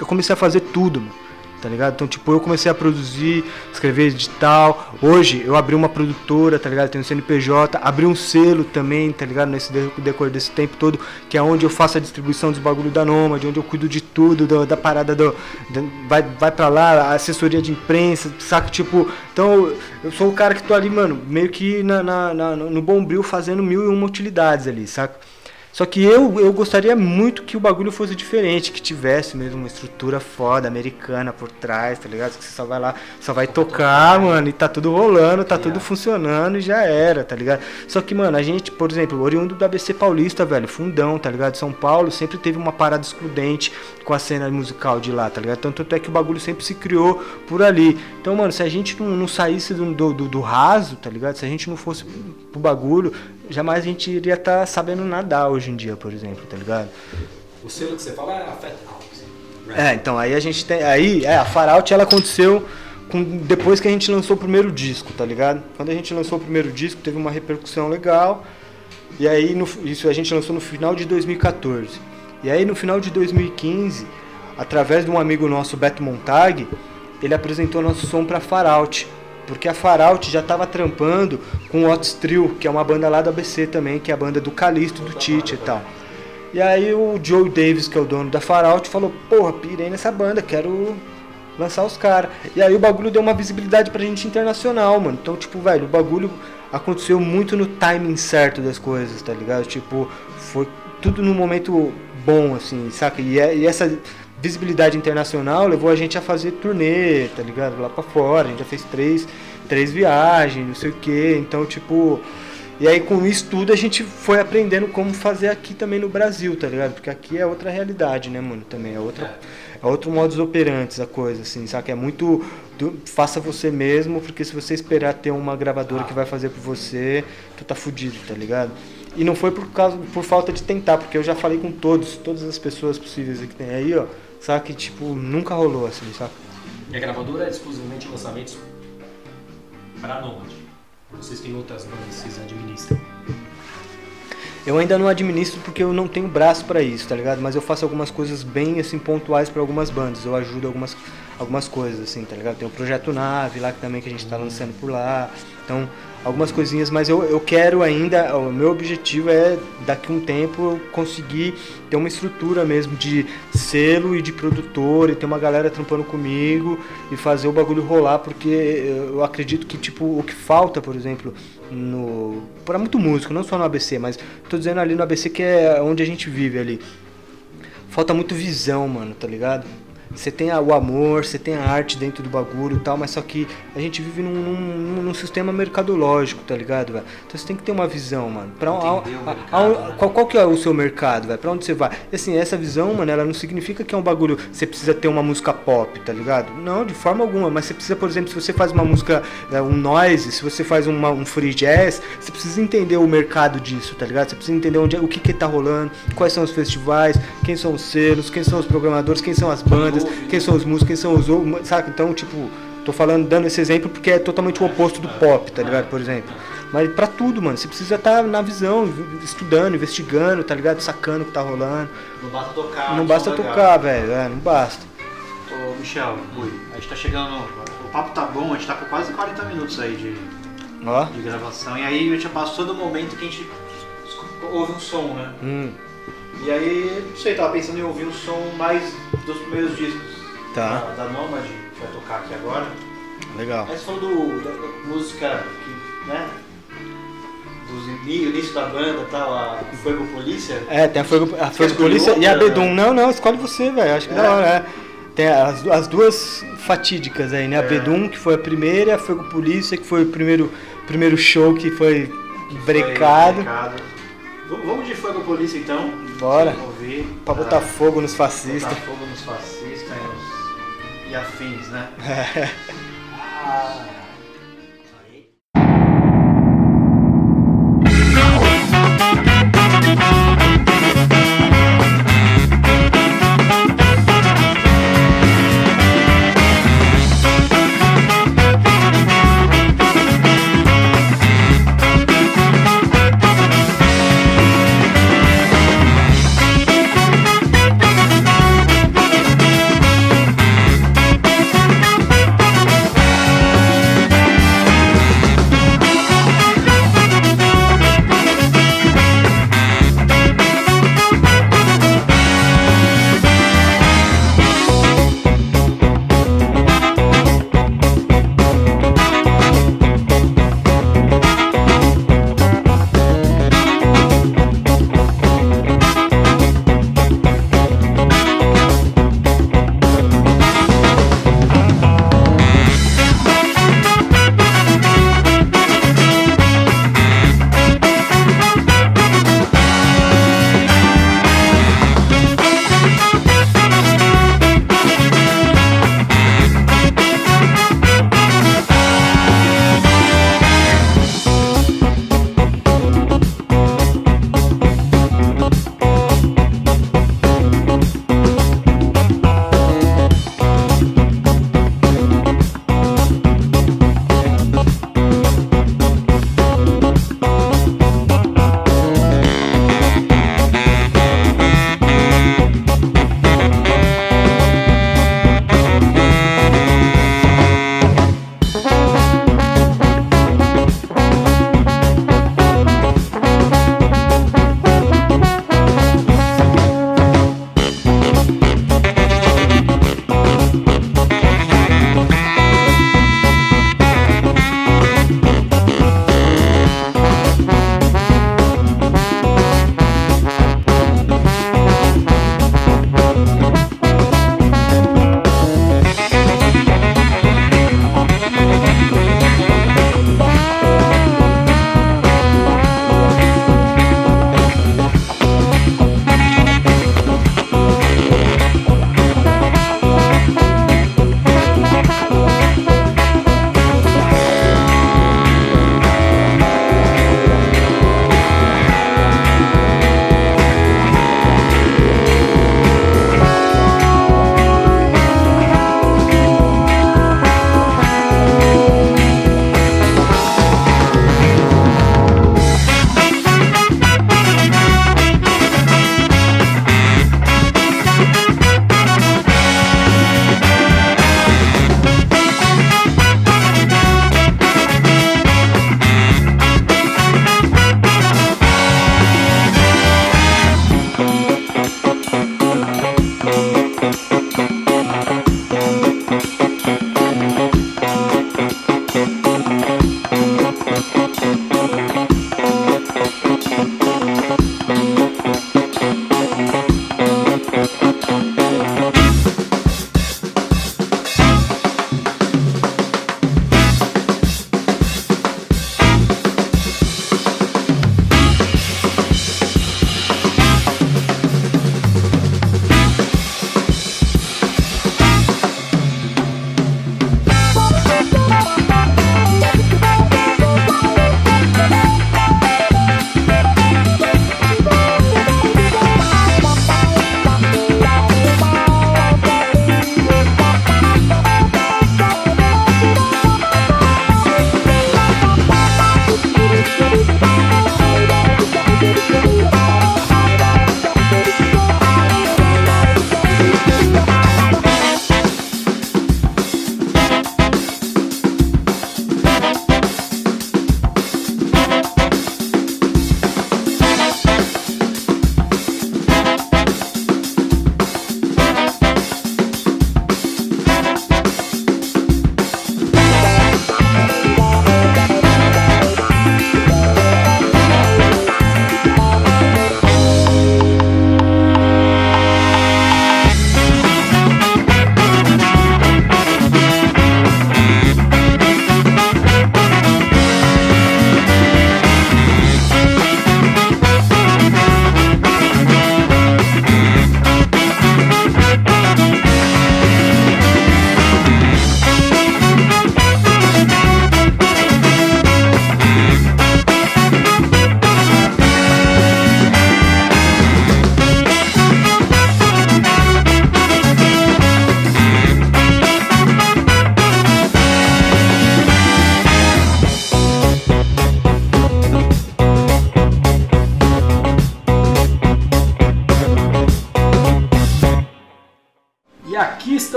Eu comecei a fazer tudo, mano tá ligado? Então, tipo, eu comecei a produzir, escrever edital. Hoje eu abri uma produtora, tá ligado? Tenho um CNPJ, abri um selo também, tá ligado? Nesse de- decorrer desse tempo todo, que é onde eu faço a distribuição dos bagulho da Nomad, onde eu cuido de tudo, do- da parada do. da- vai, vai pra lá, assessoria de imprensa, saca? Tipo, então eu sou o cara que tô ali, mano, meio que na, na- na- no bombril fazendo mil e uma utilidades ali, saca? Só que eu, eu gostaria muito que o bagulho fosse diferente, que tivesse mesmo uma estrutura foda, americana por trás, tá ligado? Que você só vai lá, só vai tocar, mano, e tá tudo rolando, tá tudo funcionando e já era, tá ligado? Só que, mano, a gente, por exemplo, oriundo do ABC Paulista, velho, fundão, tá ligado? São Paulo sempre teve uma parada excludente com a cena musical de lá, tá ligado? Tanto é que o bagulho sempre se criou por ali. Então, mano, se a gente não, não saísse do, do, do raso, tá ligado? Se a gente não fosse pro bagulho, jamais a gente iria estar tá sabendo nadar hoje em dia, por exemplo, tá ligado? O selo que você fala é a Fat House. É, então aí a gente tem. Aí, é, a Far Out ela aconteceu com, depois que a gente lançou o primeiro disco, tá ligado? Quando a gente lançou o primeiro disco, teve uma repercussão legal. E aí, no, isso a gente lançou no final de 2014. E aí, no final de 2015, através de um amigo nosso, Beto Montag, ele apresentou nosso som pra Far Out. Porque a Faralt já estava trampando com o Otis Trio, que é uma banda lá do ABC também, que é a banda do Calisto, do Tite e tal. E aí o Joe Davis, que é o dono da Faralt, falou, porra, pirei nessa banda, quero lançar os caras. E aí o bagulho deu uma visibilidade pra gente internacional, mano. Então, tipo, velho, o bagulho aconteceu muito no timing certo das coisas, tá ligado? Tipo, foi tudo no momento bom, assim, saca? E, é, e essa visibilidade internacional levou a gente a fazer turnê, tá ligado? Lá pra fora, a gente já fez três, três viagens, não sei o que, então tipo. E aí com isso tudo a gente foi aprendendo como fazer aqui também no Brasil, tá ligado? Porque aqui é outra realidade, né, mano? Também é outra. É outro modus operandi a coisa, assim, sabe? É muito. Do, faça você mesmo, porque se você esperar ter uma gravadora que vai fazer por você, tu tá fudido, tá ligado? E não foi por causa por falta de tentar, porque eu já falei com todos, todas as pessoas possíveis que tem aí, ó. Sabe que tipo, nunca rolou assim, sabe? E a gravadora é exclusivamente lançamentos para Nomad. Vocês têm outras bandas que vocês administram? Eu ainda não administro porque eu não tenho braço para isso, tá ligado? Mas eu faço algumas coisas bem assim pontuais para algumas bandas. Eu ajudo algumas algumas coisas assim, tá ligado? Tem o projeto Nave lá que também que a gente tá lançando por lá. Então, algumas coisinhas, mas eu, eu quero ainda, o meu objetivo é daqui a um tempo conseguir ter uma estrutura mesmo de selo e de produtor e ter uma galera trampando comigo e fazer o bagulho rolar, porque eu acredito que tipo o que falta, por exemplo, no para muito músico, não só no ABC, mas tô dizendo ali no ABC que é onde a gente vive ali. Falta muito visão, mano, tá ligado? Você tem o amor, você tem a arte dentro do bagulho e tal, mas só que a gente vive num, num, num sistema mercadológico, tá ligado, velho? Então você tem que ter uma visão, mano. Pra, a, a, a, né? qual, qual que é o seu mercado, velho? Pra onde você vai? E assim, essa visão, mano, ela não significa que é um bagulho, você precisa ter uma música pop, tá ligado? Não, de forma alguma, mas você precisa, por exemplo, se você faz uma música, é, um noise, se você faz uma, um free jazz, você precisa entender o mercado disso, tá ligado? Você precisa entender onde, é, o que que tá rolando, quais são os festivais, quem são os selos, quem são os programadores, quem são as bandas, quem são os músicos, quem são os outros, sabe? Então, tipo, tô falando, dando esse exemplo porque é totalmente o oposto do pop, tá ligado? Por exemplo. Mas pra tudo, mano, você precisa estar tá na visão, estudando, investigando, tá ligado? Sacando o que tá rolando. Não basta tocar. Não basta tocar, velho, é, não basta. Ô, Michel, Ui, a gente tá chegando. O papo tá bom, a gente tá com quase 40 minutos aí de, Ó. de gravação. E aí a gente passou do momento que a gente ouve um som, né? Hum, E aí, não sei, tava pensando em ouvir um som mais dos primeiros discos. Tá. Da, da Nomad, que vai tocar aqui agora. legal. Você falou do, da, da música que, né? Dos ini- início da banda e tal, a Fuego Polícia. É, tem a Fogo, a Fogo Polícia e a outra, Bedum. Não, não, escolhe você, velho. Acho que É. da hora, é. Tem as, as duas fatídicas aí, né? A É. Bedum, que foi a primeira, e a Fogo Polícia, que foi o primeiro, primeiro show que foi que foi brecado. Vamos de Fuego Polícia então. Bora. Pra botar Ah, fogo nos botar fascistas. fogo nos fascistas e, nos- e afins, né? E (laughs)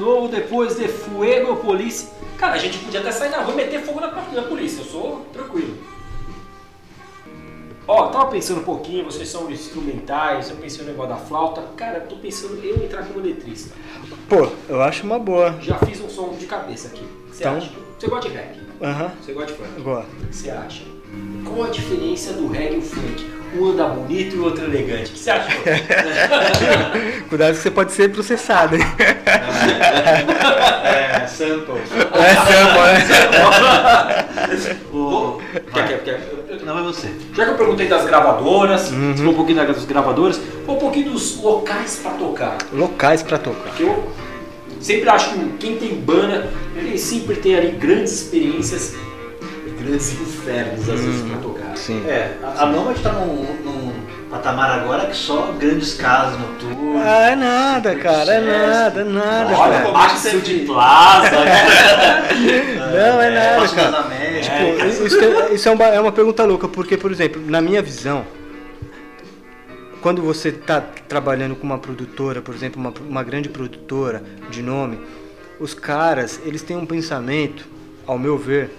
novo depois de Fuego Polícia. Cara, a gente podia até sair na rua e meter fogo na, na polícia, eu sou tranquilo. Ó, tava pensando um pouquinho, vocês são instrumentais, eu pensei no negócio da flauta. Cara, tô pensando eu entrar como letrista. Pô, eu acho uma boa. Já fiz um som de cabeça aqui. Você Então? acha? Você gosta de reggae? Aham, Você gosta de funk? agora. O que você acha? Qual a diferença do reggae e o funk? Um anda bonito e o outro elegante. O que você acha? (laughs) Cuidado que você pode ser processado, hein? É, sample. É sample, né? (laughs) O... Quer, quer, quer? Não, é você. Já que eu perguntei das gravadoras, você falou um pouquinho das gravadoras, um pouquinho dos locais pra tocar. Locais pra tocar. Porque eu sempre acho que quem tem banda, ele sempre tem ali grandes experiências e grandes infernos às vezes pra tocar. Sim. É, a, a Nomad tá num, num patamar agora que só grandes casas noturnas. Ah, é nada, cara, é nada, é nada, Olha, cara. Axel de Plaza, (laughs) Não, é nada, cara. Tipo, isso, é, isso é, uma, é uma pergunta louca, porque, por exemplo, na minha visão, quando você está trabalhando com uma produtora, por exemplo, uma, uma grande produtora de nome, os caras, eles têm um pensamento, ao meu ver,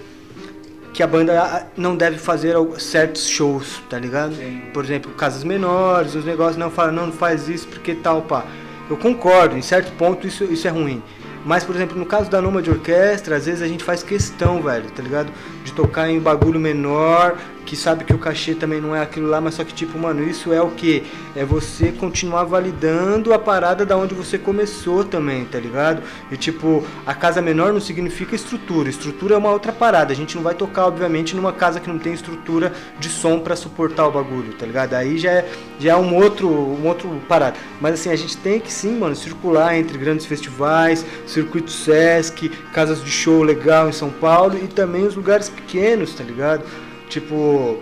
que a banda ah, não deve fazer certos shows, tá ligado? Por exemplo, casas menores, os negócios não falam, não, não faz isso porque tal, pá. Eu concordo, em certo ponto isso, isso é ruim. Mas, por exemplo, no caso da Noma de Orquestra, às vezes a gente faz questão, velho, tá ligado? De tocar em bagulho menor, que sabe que o cachê também não é aquilo lá, mas só que, tipo, mano, isso é o que? É você continuar validando a parada da onde você começou também, tá ligado? E, tipo, a casa menor não significa estrutura. Estrutura é uma outra parada. A gente não vai tocar, obviamente, numa casa que não tem estrutura de som pra suportar o bagulho, tá ligado? Aí já é, já é um outro, um outro parada. Mas assim, a gente tem que sim, mano, circular entre grandes festivais, circuito Sesc, casas de show legal em São Paulo e também os lugares pequenos, tá ligado? Tipo,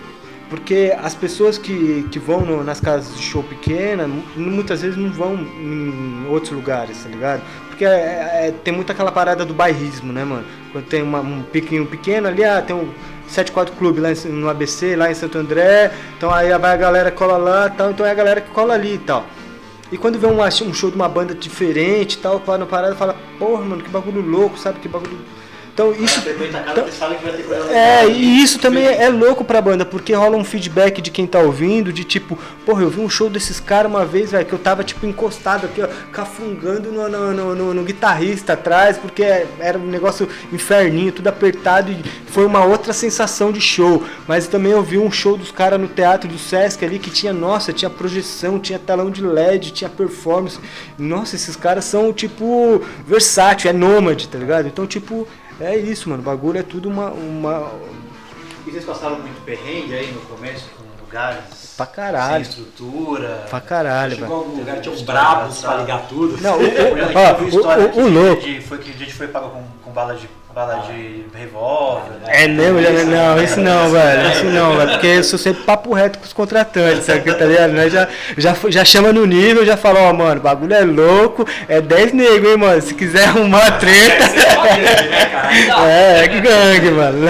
porque as pessoas que, que vão no- nas casas de show pequena, mu- muitas vezes não vão em outros lugares, tá ligado? Porque é- é- tem muito aquela parada do bairrismo, né, mano? Quando tem uma- um piquinho pequeno ali, ah, tem um 74 Clube lá no ABC, lá em Santo André, então aí vai a galera cola lá tal, então é a galera que cola ali e tal. E quando vê um, um show de uma banda diferente tal, para na parada fala, porra, mano, que bagulho louco, sabe? Que bagulho. Então isso. Casa, coisa É, e isso também é louco pra banda, porque rola um feedback de quem tá ouvindo, de tipo, porra, eu vi um show desses caras uma vez, velho, que eu tava tipo encostado aqui, ó, cafungando no, no, no- no- no guitarrista atrás, porque era um negócio inferninho, tudo apertado, e foi uma outra sensação de show. Mas também eu vi um show dos caras no teatro do Sesc ali que tinha, nossa, tinha projeção, tinha telão de LED, tinha performance. Nossa, esses caras são tipo versátil, é nômade, tá ligado? Então, tipo, é isso, mano. O bagulho é tudo uma. uma E vocês passaram muito perrengue aí no começo, com lugares pra caralho. sem estrutura? Pra caralho, Chegou velho. algum lugar, tinha uns brabos pra ligar tudo. Não, (laughs) o, o, ó, o, o, o louco. foi que a gente foi pago com, com bala de, bala de revólver. né? É mesmo, já, não, isso não, velho, isso não, velho, porque eu sou sempre papo reto com os contratantes, sabe, tá ligado? Nós já, já, já chama no nível, já fala, ó, mano, o bagulho é louco, é 10 negros, hein, mano, se quiser arrumar treta, é né, (laughs) é, é gangue, mano,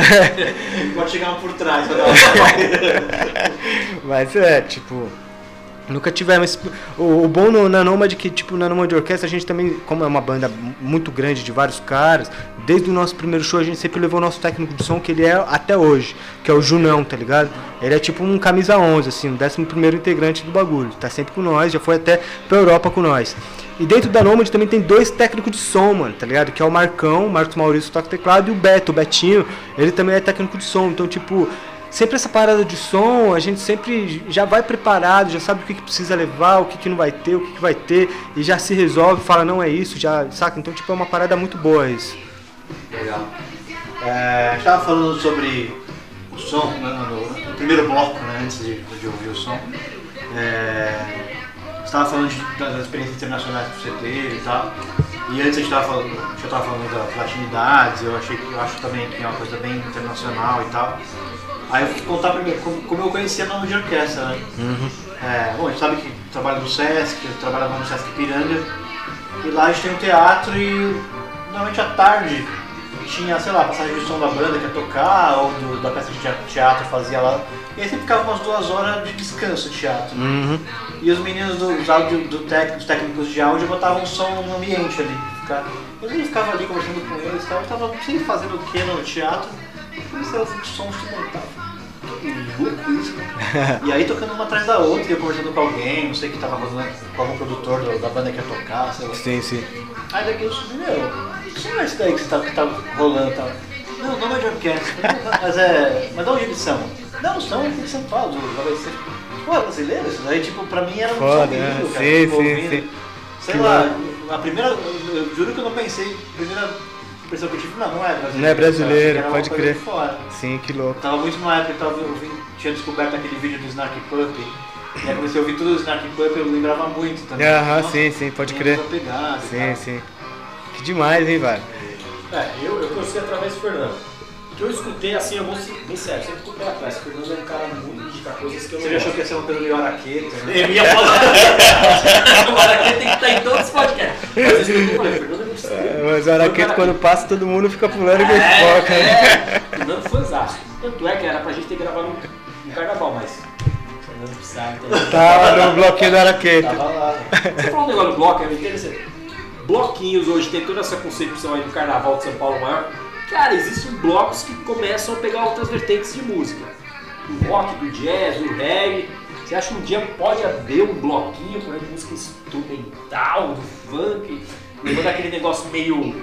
Pode chegar um por trás (laughs) mas é, tipo, Nunca tivemos. O, o bom no, na Nomad é que, tipo, na Nomad Orquestra, a gente também, como é uma banda muito grande de vários caras, desde o nosso primeiro show a gente sempre levou o nosso técnico de som, que ele é até hoje, que é o Junão, tá ligado? Ele é tipo um camisa 11, assim, o 11 primeiro integrante do bagulho. Tá sempre com nós, já foi até pra Europa com nós. E dentro da Nomad também tem dois técnicos de som, mano, tá ligado? Que é o Marcão, o Marcos Maurício toca teclado, e o Beto, o Betinho, ele também é técnico de som. Então, tipo, sempre essa parada de som, a gente sempre já vai preparado, já sabe o que, que precisa levar, o que, que não vai ter, o que, que vai ter, e já se resolve, fala, não é isso, já, saca? Então, tipo, é uma parada muito boa isso. Legal. É, estava falando sobre o som né, no, primeiro bloco, né, antes de, de ouvir o som. É, estava falando de- das experiências internacionais que você teve e tal. E antes a gente estava falando, a gente tava falando das latinidades, eu, achei, que- eu acho também que é uma coisa bem internacional e tal. Aí eu vou contar primeiro como, como eu conhecia a nome de orquestra, né? É, bom, a gente sabe que trabalha no Sesc, eu trabalhava no Sesc Piranga, e lá a gente tem um teatro e normalmente à tarde tinha, sei lá, passagem de som da banda que ia tocar, ou do- da peça de tea- teatro fazia lá. E aí sempre ficava umas duas horas de descanso teatro. Uhum. E os meninos dos áudio, do tec, dos técnicos de áudio botavam som no ambiente ali. Ficar- Eu nem ficava ali conversando com eles e tal, eu tava sei fazendo o que no teatro, e a ouvir som instrumental. Isso. (laughs) E aí tocando uma atrás da outra, e eu conversando com alguém, não sei que tava rolando com algum produtor do- da banda que ia tocar, sei lá. Sim, sim. Aí daqui eu subi, meu, que som é esse daí que, tá, que tá rolando e tal? Não, não é de orquestra, mas é. Mas de onde eles são? Não, são aqui de São Paulo, do ABC. Pô, é brasileiro isso daí? Tipo, pra mim era um Foda, lindo, cara. Sim, sim, ouvindo. sim. Sei Que lá, a primeira. Eu juro que eu não pensei, a primeira impressão que eu tive, não, não é brasileiro. Não é brasileiro, uma pode crer. Sim, que louco. Eu tava muito numa época que eu tava ouvindo, tinha descoberto aquele vídeo do Snarky Pup. E aí comecei a ouvir tudo do Snarky Pup eu lembrava muito também. Aham, sim, sim, pode crer. pegada Sim, sim. Que demais, hein, velho? É, eu, eu conheci através do Fernando. Que eu escutei assim, eu vou ser bem sério, sempre com o pé atrás. O Fernando é um cara muito de indicar coisas que eu não Você achou que ia ser uma coisa meio araqueta, né? Eu ia falar. (laughs) Agora aqui tem que estar em todos os podcasts. Mas eu falei, Fernando é muito sério. Mas o araqueto quando passa, todo mundo fica pulando que É, foca, né? é. Fernando foi exato. Tanto é que era pra gente ter gravado um, um carnaval, mas. Fernando precisava. entendeu? Tava no bloquinho do araqueto. Tava lá. Você falou um negócio do bloco, é interessante. Bloquinhos hoje tem toda essa concepção aí do carnaval de São Paulo maior. Cara, existem blocos que começam a pegar outras vertentes de música. Do rock, do jazz, do reggae. Você acha que um dia pode haver um bloquinho com música instrumental, do funk, levando aquele negócio meio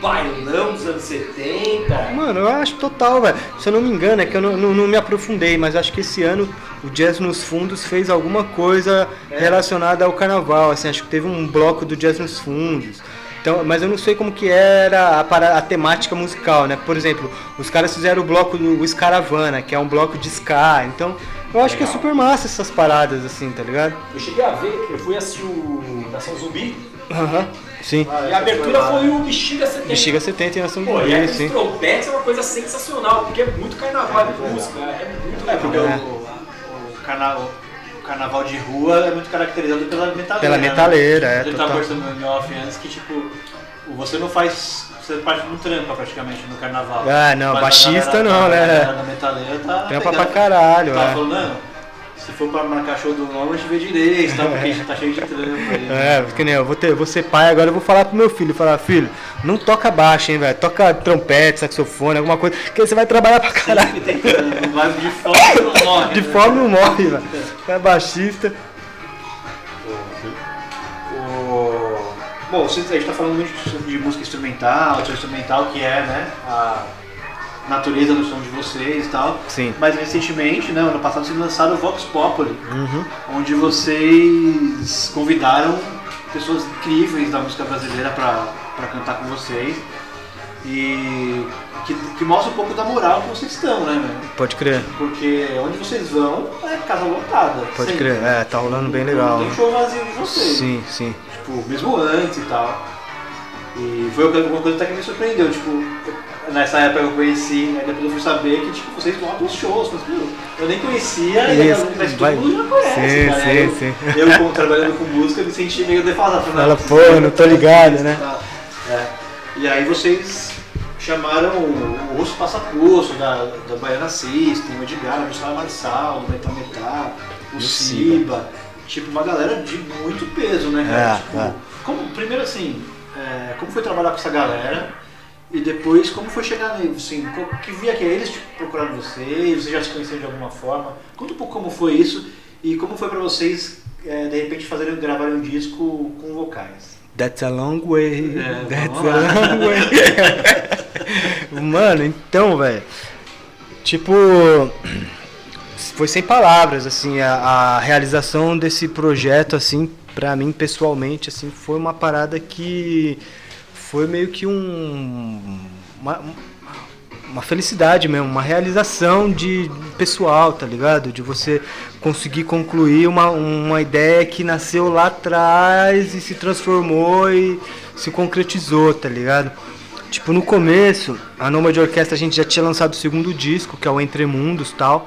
bailão dos anos 70? Mano, eu acho total, velho. Se eu não me engano, é que eu não, não- não me aprofundei, mas acho que esse ano o Jazz nos Fundos fez alguma coisa relacionada ao carnaval. Assim, acho que teve um bloco do Jazz nos Fundos. Então, mas eu não sei como que era a, para- a temática musical, né? Por exemplo, os caras fizeram o bloco do Escaravana, que é um bloco de ska. Então, eu acho que é super massa essas paradas, assim, tá ligado? Eu cheguei a ver, eu fui assistir o Nação Zumbi Aham. Sim. Ah, e a abertura foi o Bexiga 70. Bexiga 70 e Nação Pô, e Zumbi, sim. trompetes é uma coisa sensacional, porque é muito carnaval de música, é muito É, porque legal. o, o, o carnaval de rua é muito caracterizado pela metaleira. Pela né? metaleira, é, A gente tava total. conversando no off antes que, tipo, você não faz. Você parte no trampa praticamente no carnaval. Ah, não, baixista não, a né? da metaleira tá. Trampa pegando- pra caralho, Tava é. falando, não, se for pra marcar show do nome, a gente vê direito, tá? Porque a gente tá cheio de trampa aí. É, porque nem eu vou, ter, vou ser pai agora, eu vou falar pro meu filho, falar, filho, não toca baixo, hein, velho, toca trompete, saxofone, alguma coisa, que aí você vai trabalhar pra caralho. Tem vai de fome não morre. (laughs) De né? fome não morre, velho. É baixista. O... Bom, a gente tá falando muito de, de música instrumental, de instrumental que é, né, a natureza do som de vocês e tal. Sim. Mas recentemente, né, ano passado, vocês lançaram o Vox Populi, Uhum. onde vocês convidaram pessoas incríveis da música brasileira pra, pra cantar com vocês. E que, que mostra um pouco da moral que vocês estão, né, velho? Pode crer, Porque onde vocês vão é casa lotada. pode sempre. crer. É, tá rolando bem legal. Não tem show vazio de vocês Sim, sim. tipo, mesmo antes e tal. E foi uma coisa até que me surpreendeu, tipo, nessa época eu conheci, aí depois eu fui saber que tipo, vocês lotam os shows, mas meu, eu nem conhecia Isso, mas todo vai- mundo já conhece, Sim, cara. sim, eu, sim. eu como trabalhando com música me senti meio defasado. Fala, não, pô, não tô ligado, né? É. E aí vocês chamaram o Osso Passaposto, da, da Baiana System, o Edgar, o Gustavo Marçal, do Metal Metal, o o Siba. Tipo, uma galera de muito peso, né, cara? É, tipo, é. Como, primeiro assim, é, como foi trabalhar com essa galera? E depois, como foi chegar nele? Assim, que via que eles tipo, procuraram vocês, vocês já se conheciam de alguma forma? Conta um pouco como foi isso e como foi pra vocês, é, de repente, fazerem, gravarem um disco com vocais. That's a long way. É, (laughs) That's a lá. long way. (laughs) Mano, então, velho. Tipo. Foi sem palavras, assim, a, a realização desse projeto, assim, pra mim pessoalmente, assim, foi uma parada que foi meio que um. Uma, uma felicidade mesmo, uma realização de pessoal, tá ligado? De você conseguir concluir uma, uma ideia que nasceu lá atrás e se transformou e se concretizou, tá ligado? Tipo, no começo, a Nômade Orquestra a gente já tinha lançado o segundo disco, que é o Entre Mundos tal.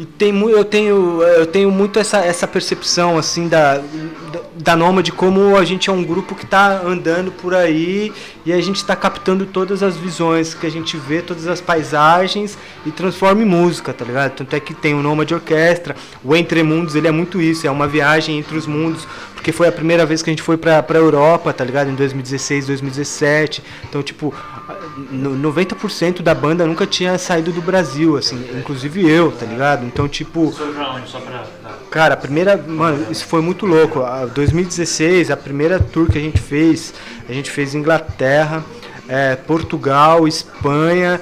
E tem, eu tenho, eu tenho muito essa, essa percepção assim da, da, da Nômade como a gente é um grupo que está andando por aí e a gente está captando todas as visões que a gente vê, todas as paisagens e transforma em música, tá ligado? Tanto é que tem o Nômade Orquestra, o Entre Mundos, ele é muito isso, é uma viagem entre os mundos, porque foi a primeira vez que a gente foi pra, pra Europa, tá ligado? Em 2016, 2017. Então, tipo, 90% da banda nunca tinha saído do Brasil, assim, inclusive eu, tá ligado? Então, tipo, cara, a primeira, mano, isso foi muito louco. A 2016, a primeira tour que a gente fez, a gente fez Inglaterra, eh, Portugal, Espanha,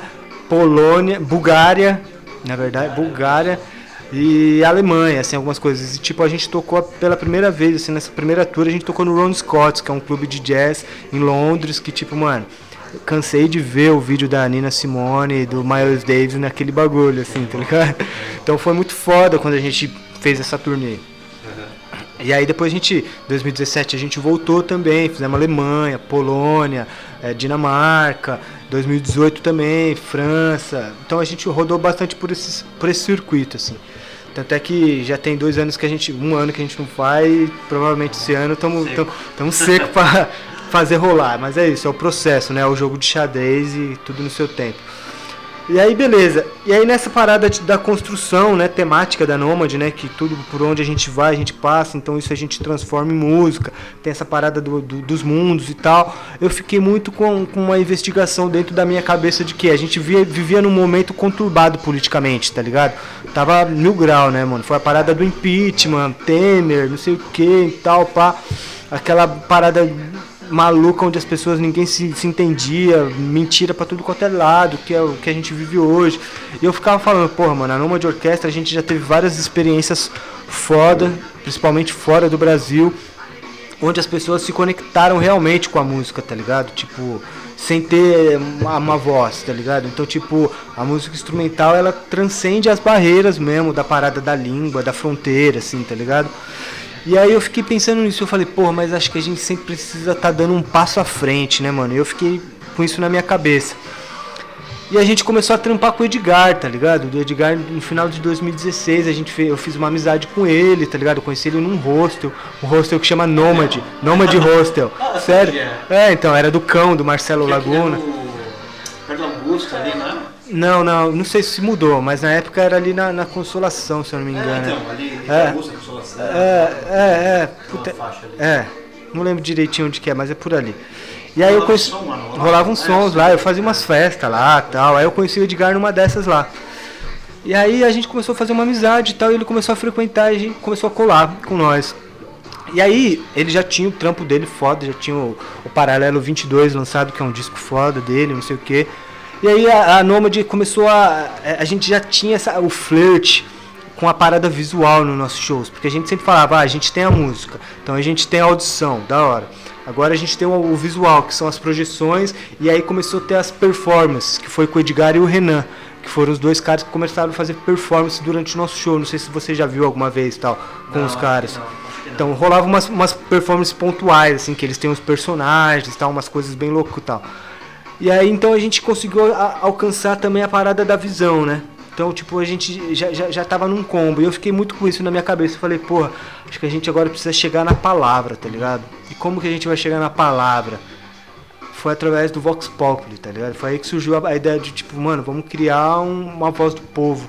Polônia, Bulgária, na verdade, Bulgária e Alemanha, assim, algumas coisas. E, tipo, a gente tocou pela primeira vez, assim, nessa primeira tour, a gente tocou no Ron Scott's, que é um clube de jazz em Londres, que, tipo, mano, cansei de ver o vídeo da Nina Simone e do Miles Davis naquele bagulho, assim, tá ligado? (laughs) Então foi muito foda quando a gente fez essa turnê. E aí depois a gente, 2017 a gente voltou também, fizemos Alemanha, Polônia, eh, Dinamarca, 2018 também, França. Então a gente rodou bastante por, esses, por esse circuito, assim. Tanto é que já tem dois anos que a gente, um ano que a gente não faz, e provavelmente esse ano estamos Seco. seco para (laughs) fazer rolar. Mas é isso, é o processo, né? É o jogo de xadrez e tudo no seu tempo. E aí, beleza. E aí, nessa parada da construção, né, temática da Nômade, né, que tudo por onde a gente vai, a gente passa, então isso a gente transforma em música, tem essa parada do- do- dos mundos e tal. Eu fiquei muito com, com uma investigação dentro da minha cabeça de que a gente via, vivia num momento conturbado politicamente, tá ligado? Tava mil grau, né, mano? Foi a parada do impeachment, Temer, não sei o que e tal, pá. Aquela parada maluca onde as pessoas ninguém se, se entendia, mentira pra tudo quanto é lado, que é o que a gente vive hoje. E eu ficava falando, porra, mano, a Noma de Orquestra a gente já teve várias experiências foda, principalmente fora do Brasil, onde as pessoas se conectaram realmente com a música, tá ligado? Tipo, sem ter uma, uma voz, tá ligado? Então, tipo, a música instrumental ela transcende as barreiras mesmo da parada da língua, da fronteira, assim, tá ligado? E aí eu fiquei pensando nisso, eu falei, porra, mas acho que a gente sempre precisa estar dando um passo à frente, né, mano? E eu fiquei com isso na minha cabeça. E a gente começou a trampar com o Edgar, tá ligado? O Edgar, no final de 2016, a gente fez, eu fiz uma amizade com ele, tá ligado? Eu conheci ele num hostel, um hostel que chama Nomad, Nomad Hostel. Ah, Sério? que É, então, era do cão, do Marcelo aqui Laguna. Perto Augusta ali, né? Não, não, não sei se mudou, mas na época era ali na, na Consolação, se eu não me engano. É, então, ali, É. Augusta, É, é, é. Faixa ali. é. Não lembro direitinho onde que é, mas é por ali. E aí eu conheci. som, mano, rolava? Rolava uns É, sons lá, eu fazia umas festas lá tal. Aí eu conheci o Edgar numa dessas lá. E aí a gente começou a fazer uma amizade e tal, e ele começou a frequentar e a gente começou a colar com nós. E aí, ele já tinha o trampo dele foda, já tinha o, o Paralelo 22 lançado, que é um disco foda dele, não sei o que. E aí a, a Nomad começou a. A gente já tinha essa, o flirt com a parada visual nos nossos shows, porque a gente sempre falava, ah, a gente tem a música, então a gente tem a audição, da hora. Agora a gente tem o, visual, que são as projeções, e aí começou a ter as performances, que foi com o Edgar e o Renan, que foram os dois caras que começaram a fazer performance durante o nosso show. Não sei se você já viu alguma vez tal, com Não, os caras. não. Então rolava umas, umas performances pontuais, assim, que eles têm os personagens, tal, umas coisas bem loucas e tal. E aí então a gente conseguiu a- alcançar também a parada da visão, né? Então, tipo, a gente já, já, já tava num combo. E eu fiquei muito com isso na minha cabeça. Eu falei, porra, acho que a gente agora precisa chegar na palavra, tá ligado? E como que a gente vai chegar na palavra? Foi através do Vox Populi, tá ligado? Foi aí que surgiu a, a ideia de, tipo, mano, vamos criar um- uma voz do povo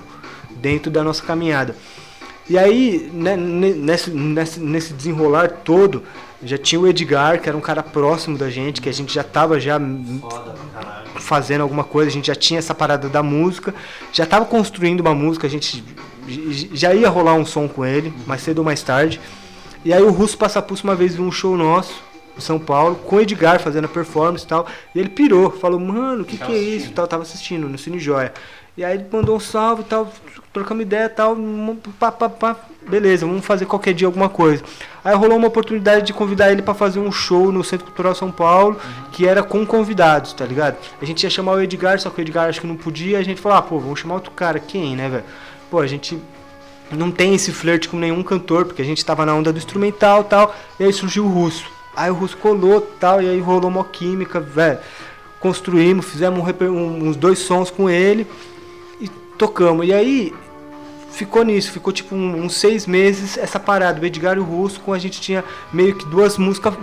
dentro da nossa caminhada. E aí, né, ne- nesse, nesse, nesse desenrolar todo, já tinha o Edgar, que era um cara próximo da gente, que a gente já tava já Foda fazendo alguma coisa, a gente já tinha essa parada da música, já tava construindo uma música, a gente já ia rolar um som com ele, mais cedo ou mais tarde. E aí o Russo Passapulso uma vez viu um show nosso em São Paulo, com o Edgar fazendo a performance e tal, e ele pirou, falou, mano, o que, que é isso? Tal, tava assistindo no Cine Joia. E aí ele mandou um salve e tal, trocamos ideia e tal, pá, pá, pá, beleza, vamos fazer qualquer dia alguma coisa. Aí rolou uma oportunidade de convidar ele pra fazer um show no Centro Cultural São Paulo, que era com convidados, tá ligado? A gente ia chamar o Edgar, só que o Edgar acho que não podia, a gente falou, ah, pô, vamos chamar outro cara, quem, né, velho? Pô, a gente não tem esse flerte com nenhum cantor, porque a gente tava na onda do instrumental tal, e aí surgiu o Russo. Aí o Russo colou tal, e aí rolou uma química, velho. Construímos, fizemos um- uns dois sons com ele e tocamos. E aí ficou nisso, ficou tipo um- uns seis meses essa parada. O Edgar e o Russo, com a gente tinha meio que duas músicas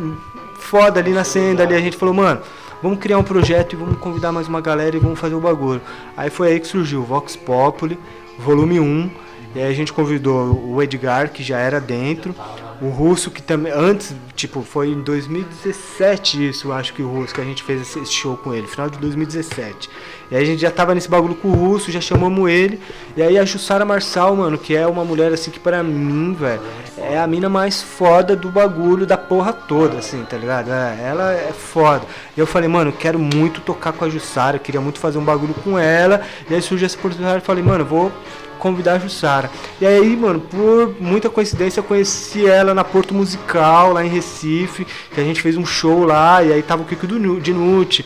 foda ali nascendo ali. A gente falou, mano, vamos criar um projeto e vamos convidar mais uma galera e vamos fazer o bagulho. Aí foi aí que surgiu o Vox Populi, volume 1. E aí a gente convidou o Edgar, que já era dentro, o Russo, que também. Antes, tipo, foi em 2017 isso, acho que o Russo, que a gente fez esse show com ele, final de 2017. E aí a gente já tava nesse bagulho com o Russo, já chamamos ele. E aí a Jussara Marçal, mano, que é uma mulher assim que pra mim, velho, é a mina mais foda do bagulho da porra toda, assim, tá ligado? É, ela é foda. E eu falei, mano, quero muito tocar com a Jussara, queria muito fazer um bagulho com ela. E aí surgiu essa oportunidade, eu falei, mano, vou convidar a Jussara. E aí, mano, por muita coincidência, eu conheci ela na Porto Musical, lá em Recife, que a gente fez um show lá, e aí tava o Kiko do Nu- Dinucci,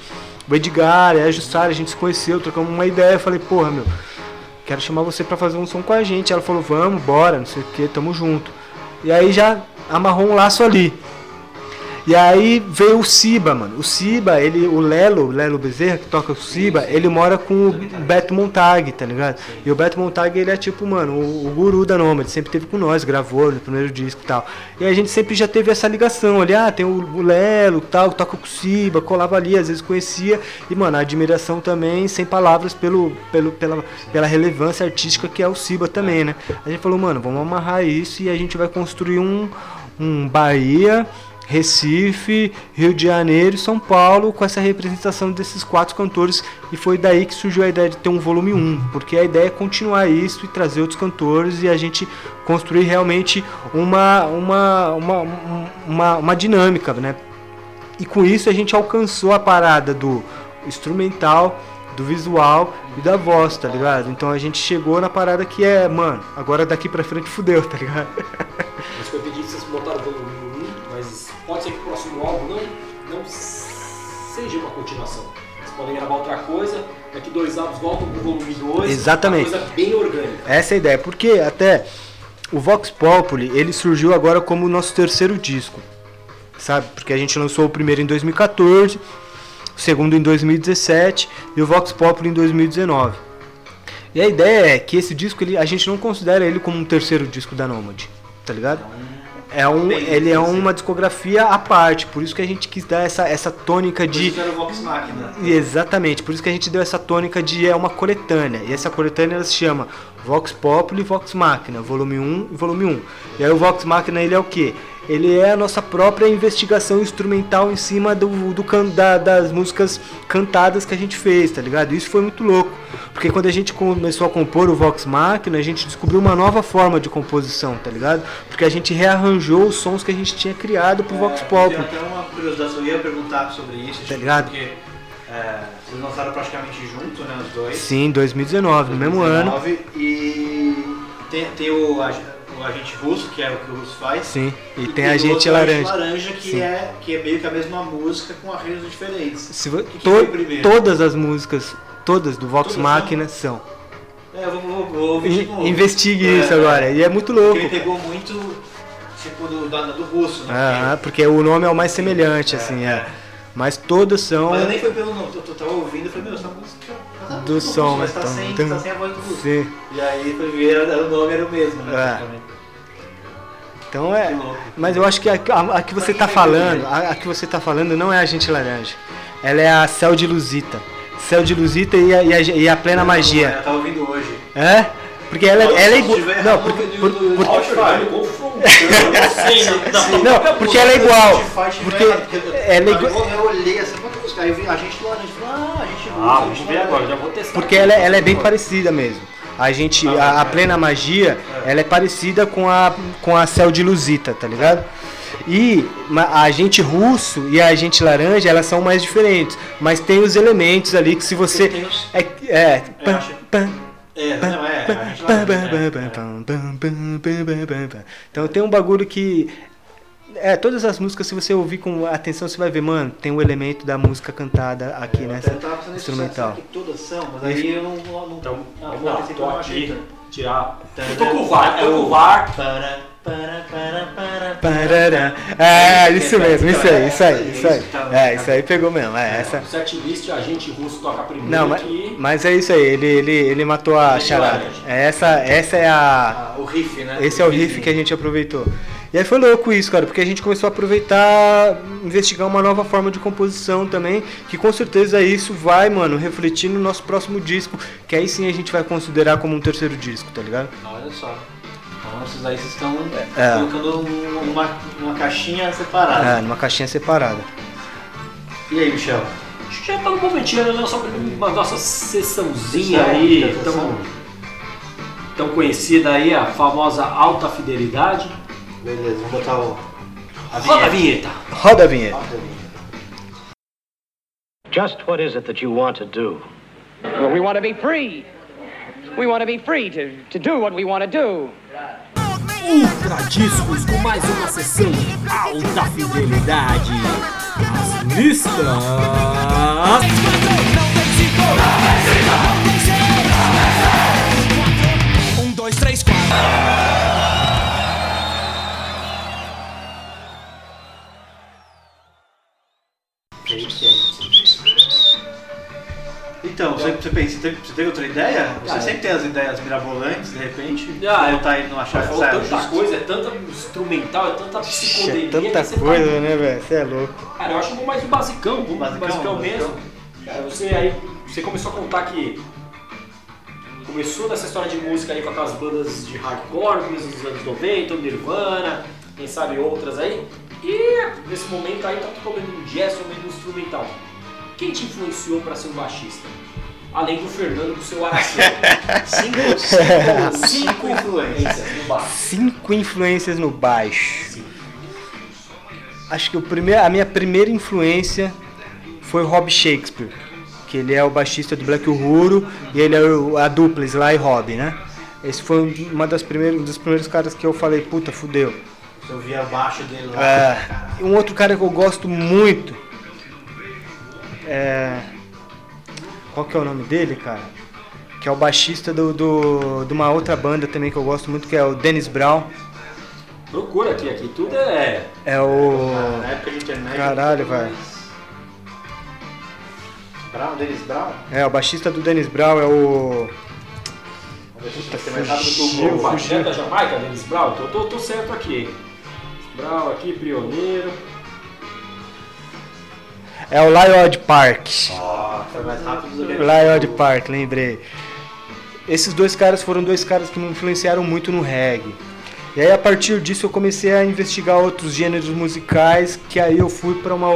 o Edgar, e a Jussara, a gente se conheceu, trocamos uma ideia, eu falei, porra, meu, quero chamar você pra fazer um som com a gente. Ela falou, vamos, bora, não sei o que, tamo junto. E aí já amarrou um laço ali. E aí veio o Siba, mano. O Siba, ele, o Lelo, o Lelo Bezerra, que toca o Siba, ele mora com o Beto Montag, tá ligado? E o Beto Montag, ele é tipo, mano, o, o guru da Nômade, sempre teve com nós, gravou no primeiro disco e tal. E a gente sempre já teve essa ligação ali, ah, tem o, o Lelo, tal, que toca com o Siba, colava ali, às vezes conhecia. E, mano, a admiração também, sem palavras, pelo, pelo, pela, pela relevância artística que é o Siba também, né? A gente falou, mano, vamos amarrar isso e a gente vai construir um, um Bahia Recife, Rio de Janeiro e São Paulo com essa representação desses quatro cantores e foi daí que surgiu a ideia de ter um volume 1, porque a ideia é continuar isso e trazer outros cantores e a gente construir realmente uma, uma, uma, uma, uma dinâmica, né? E com isso a gente alcançou a parada do instrumental, do visual e da voz, tá ligado? Então a gente chegou na parada que é, mano, agora daqui pra frente fudeu, tá ligado? Seja uma continuação. Vocês podem gravar outra coisa, daqui dois álbuns voltam pro volume 2. Exatamente. Uma coisa bem orgânica. Essa é a ideia, porque até o Vox Populi, ele surgiu agora como o nosso terceiro disco, sabe? Porque a gente lançou o primeiro em 2014, o segundo em 2017 e o Vox Populi em 2019. E a ideia é que esse disco, ele, a gente não considera ele como um terceiro disco da Nomad, tá ligado? É um, ele é uma discografia à parte, por isso que a gente quis dar essa, essa tônica De... de... Era o Vox Machina. Exatamente, por isso que a gente deu essa tônica de é uma coletânea. E essa coletânea ela se chama Vox Populi e Vox Machina, volume 1 e volume 1. E aí o Vox Machina ele é o quê? Ele é a nossa própria investigação instrumental em cima do, do can- da- das músicas cantadas que a gente fez, tá ligado? Isso foi muito louco. Porque quando a gente começou a compor o Vox Machina, a gente descobriu uma nova forma de composição, tá ligado? Porque a gente rearranjou os sons que a gente tinha criado pro Vox É, Populi. Eu tenho até uma curiosidade, eu ia perguntar sobre isso. Tá ligado? Porque é, vocês lançaram praticamente junto, né, os dois. Sim, 2019, no mesmo ano. 2019, E tem, tem o, ag- o agente russo, que é o que o russo faz. Sim, e, tem o a gente laranja. Laranja, que Sim. é, que é meio que a mesma música com arranjos diferentes. Se vo- que to- primeiro? todas as músicas, todas do Vox Todas Machina são. É, eu vou, vou, vou novo. Investigue É, isso agora. E é muito Porque louco. ele pegou muito, tipo, do, da- do russo, né? Ah, porque o nome é o mais semelhante, assim, é. Mas todas são. Mas eu nem foi pelo nome, eu, tava ouvindo e falei, meu, essa música tá Do som, mas tá então, sem, tá sem a voz do russo. Sim. E aí foi ver, era- o nome era o mesmo, né? É. Então é. Mas eu acho que a, a- a que você tá falando, a, a que você tá falando não é a gente laranja. Ela é a Céu de Luzita. Céu de Luzita e a, e a, e a plena Eu magia. tava ouvindo hoje. É? Porque ela, ela é se igual. tiver Não, porque, por- por- Spotify. (laughs) não, porque ela é igual. Porque ela é igual. Eu olhei essa música, aí eu vi a gente laranja, ah, a gente Ah, vamos ver agora, já vou testar. Porque ela, ela é bem parecida mesmo. A gente, a, a plena magia, ela é parecida com a com a céu de Luzita, tá ligado? E a agente russo e a agente laranja, elas são mais diferentes, mas tem os elementos ali que se você Tem os- é é É, não é, gente então tem um bagulho que é, todas as músicas, se você ouvir com atenção, você vai ver, mano, tem um elemento da música cantada aqui Eu nessa nisso, instrumental. que todas são, mas aí eu não... não, não Então, não, não, tô eu não achei aqui, tirar. Eu tô com o VAR, é tô com o- VAR. Para, para, para, Parará. É, isso mesmo, isso aí, isso aí, isso aí. Tá- É, isso aí pegou mesmo, é essa. O setlist, a gente russo toca primeiro Não, mas, aqui. mas é isso aí, ele, ele, ele matou a charada. É, Essa, essa é a. Ah, o riff, né? Esse é o riff que a gente aproveitou. E aí foi louco isso, cara, porque a gente começou a aproveitar, investigar uma nova forma de composição também, que com certeza isso vai, mano, refletir no nosso próximo disco, que aí sim a gente vai considerar como um terceiro disco, tá ligado? Olha só. Então vocês aí vocês estão É. colocando um- uma, uma caixinha separada. É, numa caixinha separada. E aí, Michel? Acho que já tá no momentinho da nossa, uma nossa sessãozinha Sessão, aí, sessão. tão, tão conhecida aí, a famosa alta fidelidade. Beleza, vamos botar o. A Roda a vinheta! Roda a vinheta. Roda a vinheta. Just what is it that you want to do? Well, we want to be free. We want to be free to, to do what we want to do. Ultra Discos com mais uma sessão alta fidelidade. As listas. Um, dois, três, quatro. Então, você, você pensa, você teve, você teve outra ideia? Você Ah, sempre tem as ideias mirabolantes, de repente? Ah, é. botar aí numa chave Falou saia tanta coisa, é tanta instrumental, é tanta psicodelia. é tanta que você coisa, né, velho? Você é louco. Cara, eu acho bom mais o basicão, vamos Basicão, basicão, basicão. mesmo. Cara, você aí, você começou a contar que começou nessa história de música aí com aquelas bandas de hardcore, dos anos 90, o Nirvana, quem sabe outras aí. E nesse momento aí tá tocando um jazz ou meio instrumental. Quem te influenciou pra ser um baixista? Além do Fernando com seu Aracê. cinco, (laughs) cinco, cinco influências no baixo. Cinco influências no baixo. Acho que o primeiro, a minha primeira influência foi o Rob Shakespeare, que ele é o baixista do Black Uhuru e ele é a dupla Sly e Rob, né? Esse foi uma das primeiras, um dos primeiros caras que eu falei, puta, fudeu. Eu vi abaixo dele lá. É, um outro cara que eu gosto muito é. Qual que é o nome dele, cara? Que é o baixista do, do, de uma outra banda também que eu gosto muito, que é o Dennis Brown. Procura aqui, aqui tudo é. É o. Na época de internet. Caralho, velho. Brown, Dennis Brown? É, o baixista do Dennis Brown é o. O fugiu, baixista da Jamaica, Dennis Brown, tô, tô, tô certo aqui. Aqui, pioneiro. É o Lyod Park. Foi mais rápido do que Lyod Park, lembrei. Esses dois caras foram dois caras que me influenciaram muito no reggae. E aí a partir disso eu comecei a investigar outros gêneros musicais, que aí eu fui para uma,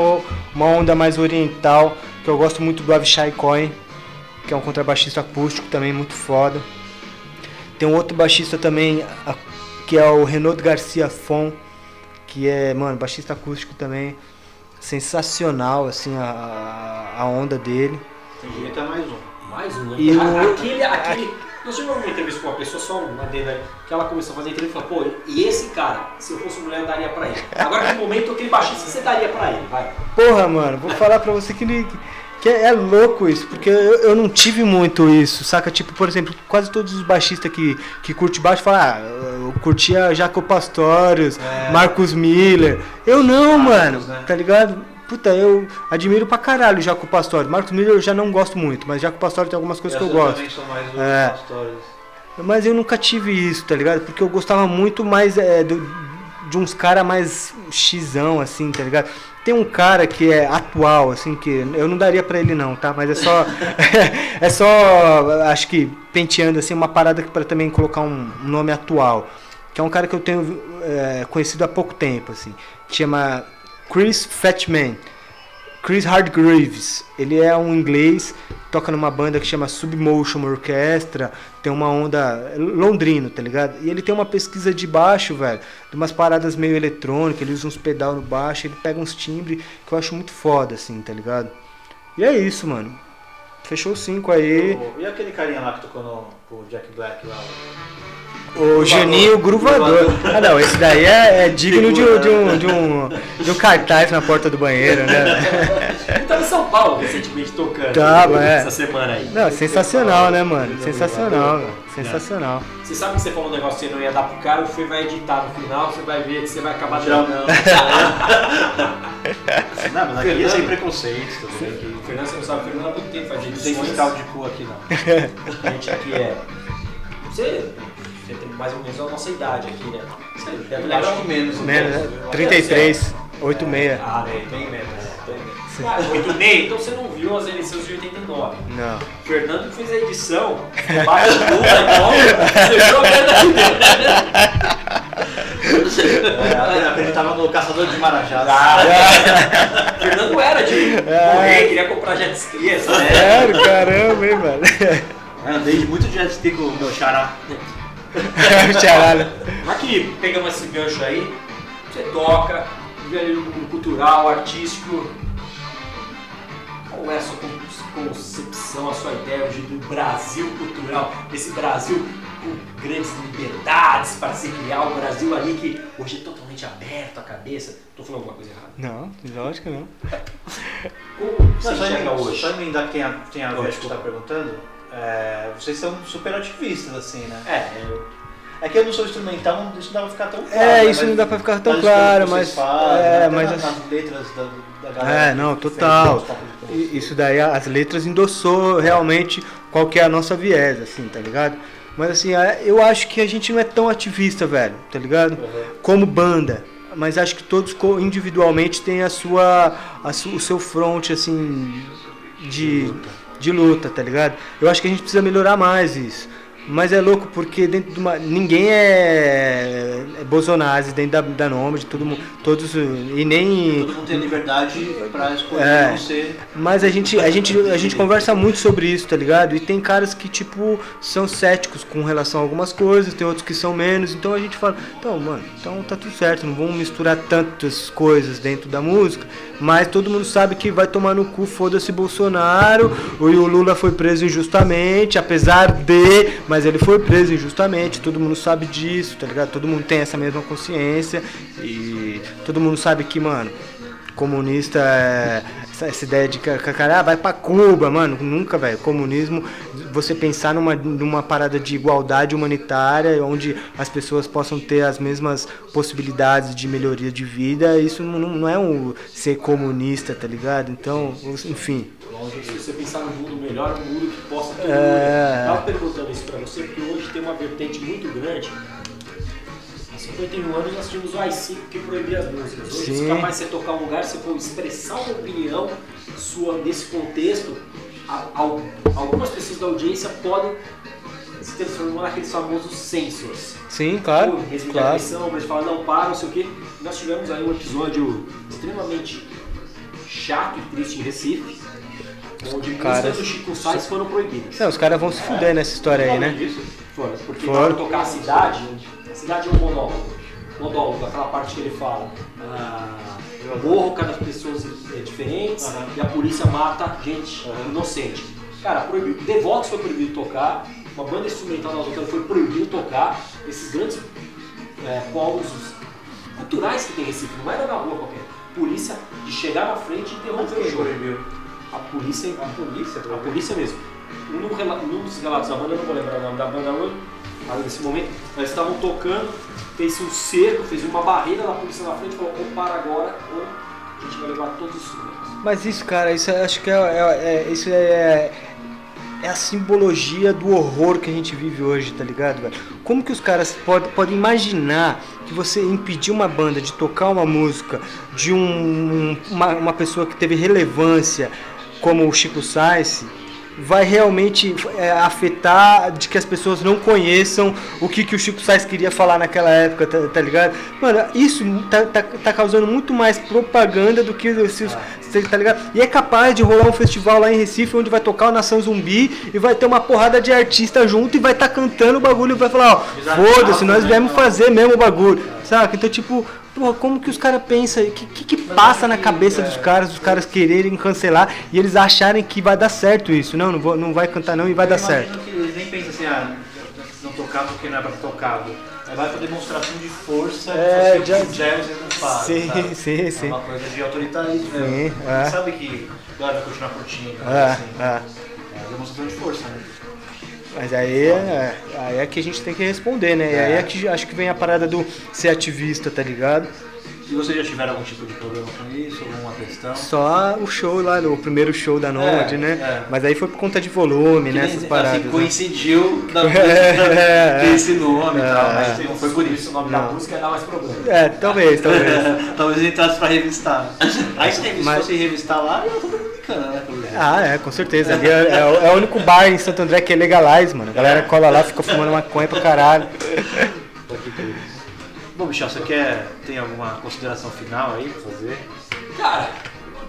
uma onda mais oriental, que eu gosto muito do Avishai Cohen, que é um contrabaixista acústico também muito foda. Tem um outro baixista também, que é o Renaud Garcia Fon, que é, mano, baixista acústico também sensacional, assim, a, a onda dele. Tem direito a mais um. Mais um, né? E o- Aquele, aquele. Nós tivemos uma entrevista com uma pessoa, só uma dele que ela começou a fazer entrevista e falou, pô, e esse cara, se eu fosse mulher, eu daria pra ele. Agora, no momento, aquele baixista, você daria pra ele, vai. Porra, mano, vou falar pra você que, ele, que é, é louco isso, porque eu, eu não tive muito isso, saca? Tipo, por exemplo, quase todos os baixistas que, que curte baixo falam, ah, eu curtia Jaco Pastorius, É. Marcos Miller. Eu não, Marcos, mano, né? tá ligado? Puta, eu admiro pra caralho o Jaco Pastorius. Marcos Miller eu já não gosto muito, mas Jaco Pastorius tem algumas coisas que eu gosto. também sou mais É. pastores. Mas eu nunca tive isso, tá ligado? Porque eu gostava muito mais é, do- de uns caras mais xizão, assim, tá ligado? Tem um cara que é atual, assim, que eu não daria pra ele não, tá? Mas é só. (laughs) é só, acho que penteando, assim, uma parada pra também colocar um nome atual. Que é um cara que eu tenho é, conhecido há pouco tempo, assim. Chama Chris Fatman. Chris Hardgreaves, ele é um inglês, toca numa banda que chama Submotion Orchestra, tem uma onda é londrino, tá ligado? E ele tem uma pesquisa de baixo, velho, de umas paradas meio eletrônicas, ele usa uns pedal no baixo, ele pega uns timbres que eu acho muito foda, assim, tá ligado? E é isso, mano. Fechou cinco aí. E aquele carinha lá que tocou no pro Jack Black lá? O Juninho Gruvador. Ah não, esse daí é, é digno de, um- de, um, de, um, de um cartaz na porta do banheiro, né? (laughs) Ele tava em São Paulo recentemente tocando. Tava, é. Essa semana aí. Não, sensacional, né, mano? Sensacional, meu. sensacional. Você sabe que você falou um negócio que você não ia dar pro cara, o Fê vai editar no final, você vai ver que você vai acabar dando. (laughs) Não, mas aqui é sem preconceito também. aqui. O Fernando, você não sabe, o Fernando há muito tempo faz Não edições. tem fiscal de cu aqui não. (laughs) A gente aqui é. Você, tem mais ou menos a nossa idade aqui, né? Você deve lembrar Acho que menos. Menos, né? 33, 86. Ah, né? Bem menos. Bem menos. Ah, 86, então você não viu as eleições de 89. Não. O Fernando fez a edição, baixo do Lula, então, (laughs) você viu a merda É, ele tava no Caçador de Marajás. Ah, (laughs) Fernando era de correr, queria comprar jet ski, essa né? Sério, caramba, hein, mano? Eu andei de muito jet ski com o meu xará. (laughs) Charalho. Mas que pegamos esse gancho aí, você toca, vive ali no mundo cultural, artístico. Qual é a sua con- concepção, a sua ideia hoje do Brasil cultural, desse Brasil com grandes liberdades para se criar, o Brasil ali que hoje é totalmente aberto a cabeça. Tô falando alguma coisa errada. Não, lógico que não. (laughs) Como você Não, só, enxerga hoje? só emendar quem a, tem a ver Lógico. que você tá perguntando. É, vocês são super ativistas, assim, né? É, eu- É que eu não sou instrumental, isso não dá pra ficar tão claro. É, né? isso Mas não dá pra ficar tão claro, mas. fazem, É, até mas. assim- nas letras da, da galera. É, não, total. Isso daí, as letras endossou realmente qual que é a nossa viés, assim, tá ligado? Mas assim, é, eu acho que a gente não é tão ativista, velho, tá ligado? Como banda. Mas acho que todos individualmente têm a sua, a su- o seu front, assim, de, de luta, tá ligado? Eu acho que a gente precisa melhorar mais isso. Mas é louco porque dentro de uma. Ninguém é, é Bolsonaro dentro da, da Nômade, todo mundo. Todos. E nem. Todo mundo tem liberdade pra escolher É. não ser. Mas a gente, a, gente, a gente conversa muito sobre isso, tá ligado? E tem caras que, tipo, são céticos com relação a algumas coisas, tem outros que são menos. Então a gente fala, então, mano, então tá tudo certo, não vamos misturar tantas coisas dentro da música. Mas todo mundo sabe que vai tomar no cu, foda-se Bolsonaro. E o Lula foi preso injustamente, apesar de. Mas ele foi preso injustamente, todo mundo sabe disso, tá ligado? Todo mundo tem essa mesma consciência. E todo mundo sabe que, mano, comunista é essa, essa ideia de que cara ah, vai pra Cuba, mano, nunca, velho. Comunismo, você pensar numa, numa parada de igualdade humanitária, onde as pessoas possam ter as mesmas possibilidades de melhoria de vida, isso não, não é um ser comunista, tá ligado? Então, enfim. Se você pensar num mundo melhor, um mundo que possa todo É. mundo. Eu tava perguntando isso pra você porque hoje tem uma vertente muito grande. Há 51 anos nós tínhamos o AI-5 que proibia as músicas. Hoje, Sim. se capaz de você tocar um lugar, se for expressar uma opinião sua nesse contexto, a- al- algumas pessoas da audiência podem se transformar naqueles famosos censors. Sim, claro. Resumir a claro. agressão, mas fala, não, para, não sei o quê. Nós tivemos aí um episódio extremamente chato e triste em Recife, onde caras- músicas do Chico Sainz foram proibidas. Não, os caras vão se fuder nessa história aí, né? Foram, porque Foram. na hora de tocar a cidade, a cidade é um monólogo. Monólogo, aquela parte que ele fala. Ah, morro, cada pessoas é, diferentes Aham. e a polícia mata gente inocente. Cara, proibido. The Vox foi proibido tocar, uma banda instrumental da Autotune foi proibido tocar. Esses grandes é, polos culturais que tem em Recife, não era na rua qualquer. Polícia de chegar na frente e interromper o jogo. proibiu? A polícia, A polícia a polícia mesmo. Um, dos relatos da banda, eu não vou lembrar o nome da banda hoje, nesse momento, eles estavam tocando, fez um cerco, fez uma barreira da polícia na frente, falou, ou para agora, ou a gente vai levar todos os instrumentos. Mas isso, cara, isso eu acho que é, é- é- isso é, é a simbologia do horror que a gente vive hoje, tá ligado, velho? Como que os caras podem podem imaginar que você impedir uma banda de tocar uma música de um, uma, uma pessoa que teve relevância como o Chico Sainz vai realmente é, afetar de que as pessoas não conheçam o que, que o Chico Sainz queria falar naquela época, tá, tá ligado? Mano, isso tá, tá, tá causando muito mais propaganda do que se se- tá ligado? E é capaz de rolar um festival lá em Recife onde vai tocar o Nação Zumbi e vai ter uma porrada de artista junto e vai estar cantando o bagulho e vai falar, ó, foda-se, nós né? viemos fazer mesmo o bagulho, saca? Então, tipo, porra, como que os caras pensam? O que, que, que passa na cabeça dos caras, dos caras quererem cancelar e eles acharem que vai dar certo isso? Não, não, vou, não vai cantar não e vai dar Eu certo. imagino que eles nem pensam assim, ah, não tocado porque não é pra ser tocado. É mais pra demonstração de força, É, fazer já- o que o jazz não faz. Sim, sabe? sim, É sim. uma coisa de autoritarismo Sim, mesmo. é. Sabe que a galera vai continuar curtindo. É, assim. é. É demonstração de força, né? Mas aí é, aí é que a gente tem que responder, né? E aí é que acho que vem a parada do ser ativista, tá ligado? E vocês já tiveram algum tipo de problema com isso? Alguma questão? Só o show lá, o primeiro show da Nômade, É, né? é. Mas aí foi por conta de volume, né? Essas paradas. assim, né? coincidiu da (laughs) É, ter esse nome e tal, É. mas não foi por isso. o nome da música dá mais problema. É, talvez, talvez. (laughs) Talvez entrasse pra revistar. Aí se revistar, Mas- fosse revistar lá, eu tô né? Ah, é, com certeza. Ali é, é o- é o único bar em Santo André que é legalize, mano. A galera cola lá, fica fumando maconha pra caralho. Bom, Michel, você quer. tem alguma consideração final aí pra fazer? Cara,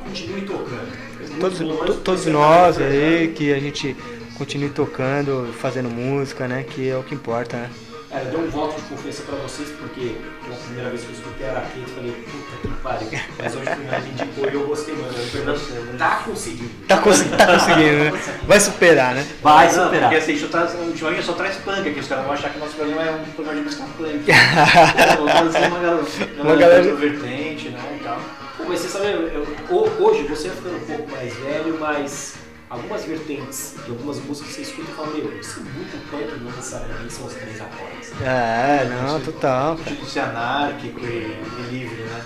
continue tocando. Todos, bom, to- todos nós aí, que a gente continue tocando, fazendo música, né? Que é o que importa, né? Cara, eu dou um voto de confiança pra vocês, porque na primeira vez que eu escutei a Araqueta, eu falei, puta que pariu. Mas hoje o me indicou e eu gostei, mano. Eu falei, tá conseguindo. Tá, consegui- tá conseguindo, né? Vai superar, né? Vai Não, superar. Porque assim, traz, o Joinha só traz punk aqui, os caras vão achar que o nosso programa é um programa de música punk. (laughs) Trazer uma galera, Uma galera- uma vertente, né? E tal. Pô, mas você sabe, eu- eu- ho- hoje você vai ficando um pouco mais velho, mas algumas vertentes de algumas músicas você escuta e fala, meu, isso é muito punk, não necessariamente são os três acordes. É, não, total. Tipo de ser anárquico e, e livre, né?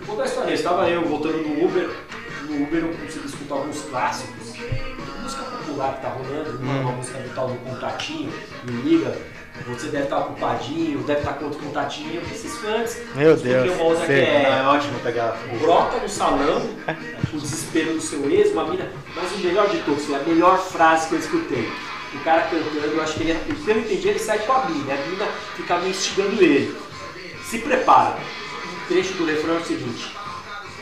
Vou contar a história, estava eu voltando no Uber, no Uber eu consegui escutar alguns clássicos, música popular que tá rolando, uma, uma música do tal do Contatinho, me liga, você deve estar ocupadinho, deve estar com outro contatinho, esses fãs. Meu Escutei Deus, uma outra que. É, é ótimo pegar. brota no salão, o desespero do seu ex, uma mina, mas o melhor de todos, foi a melhor frase que eu escutei. O cara cantando, eu acho que ele, que eu entendi, ele sai com a mina, a mina fica meio instigando ele. Se prepara. Um trecho do refrão é o seguinte: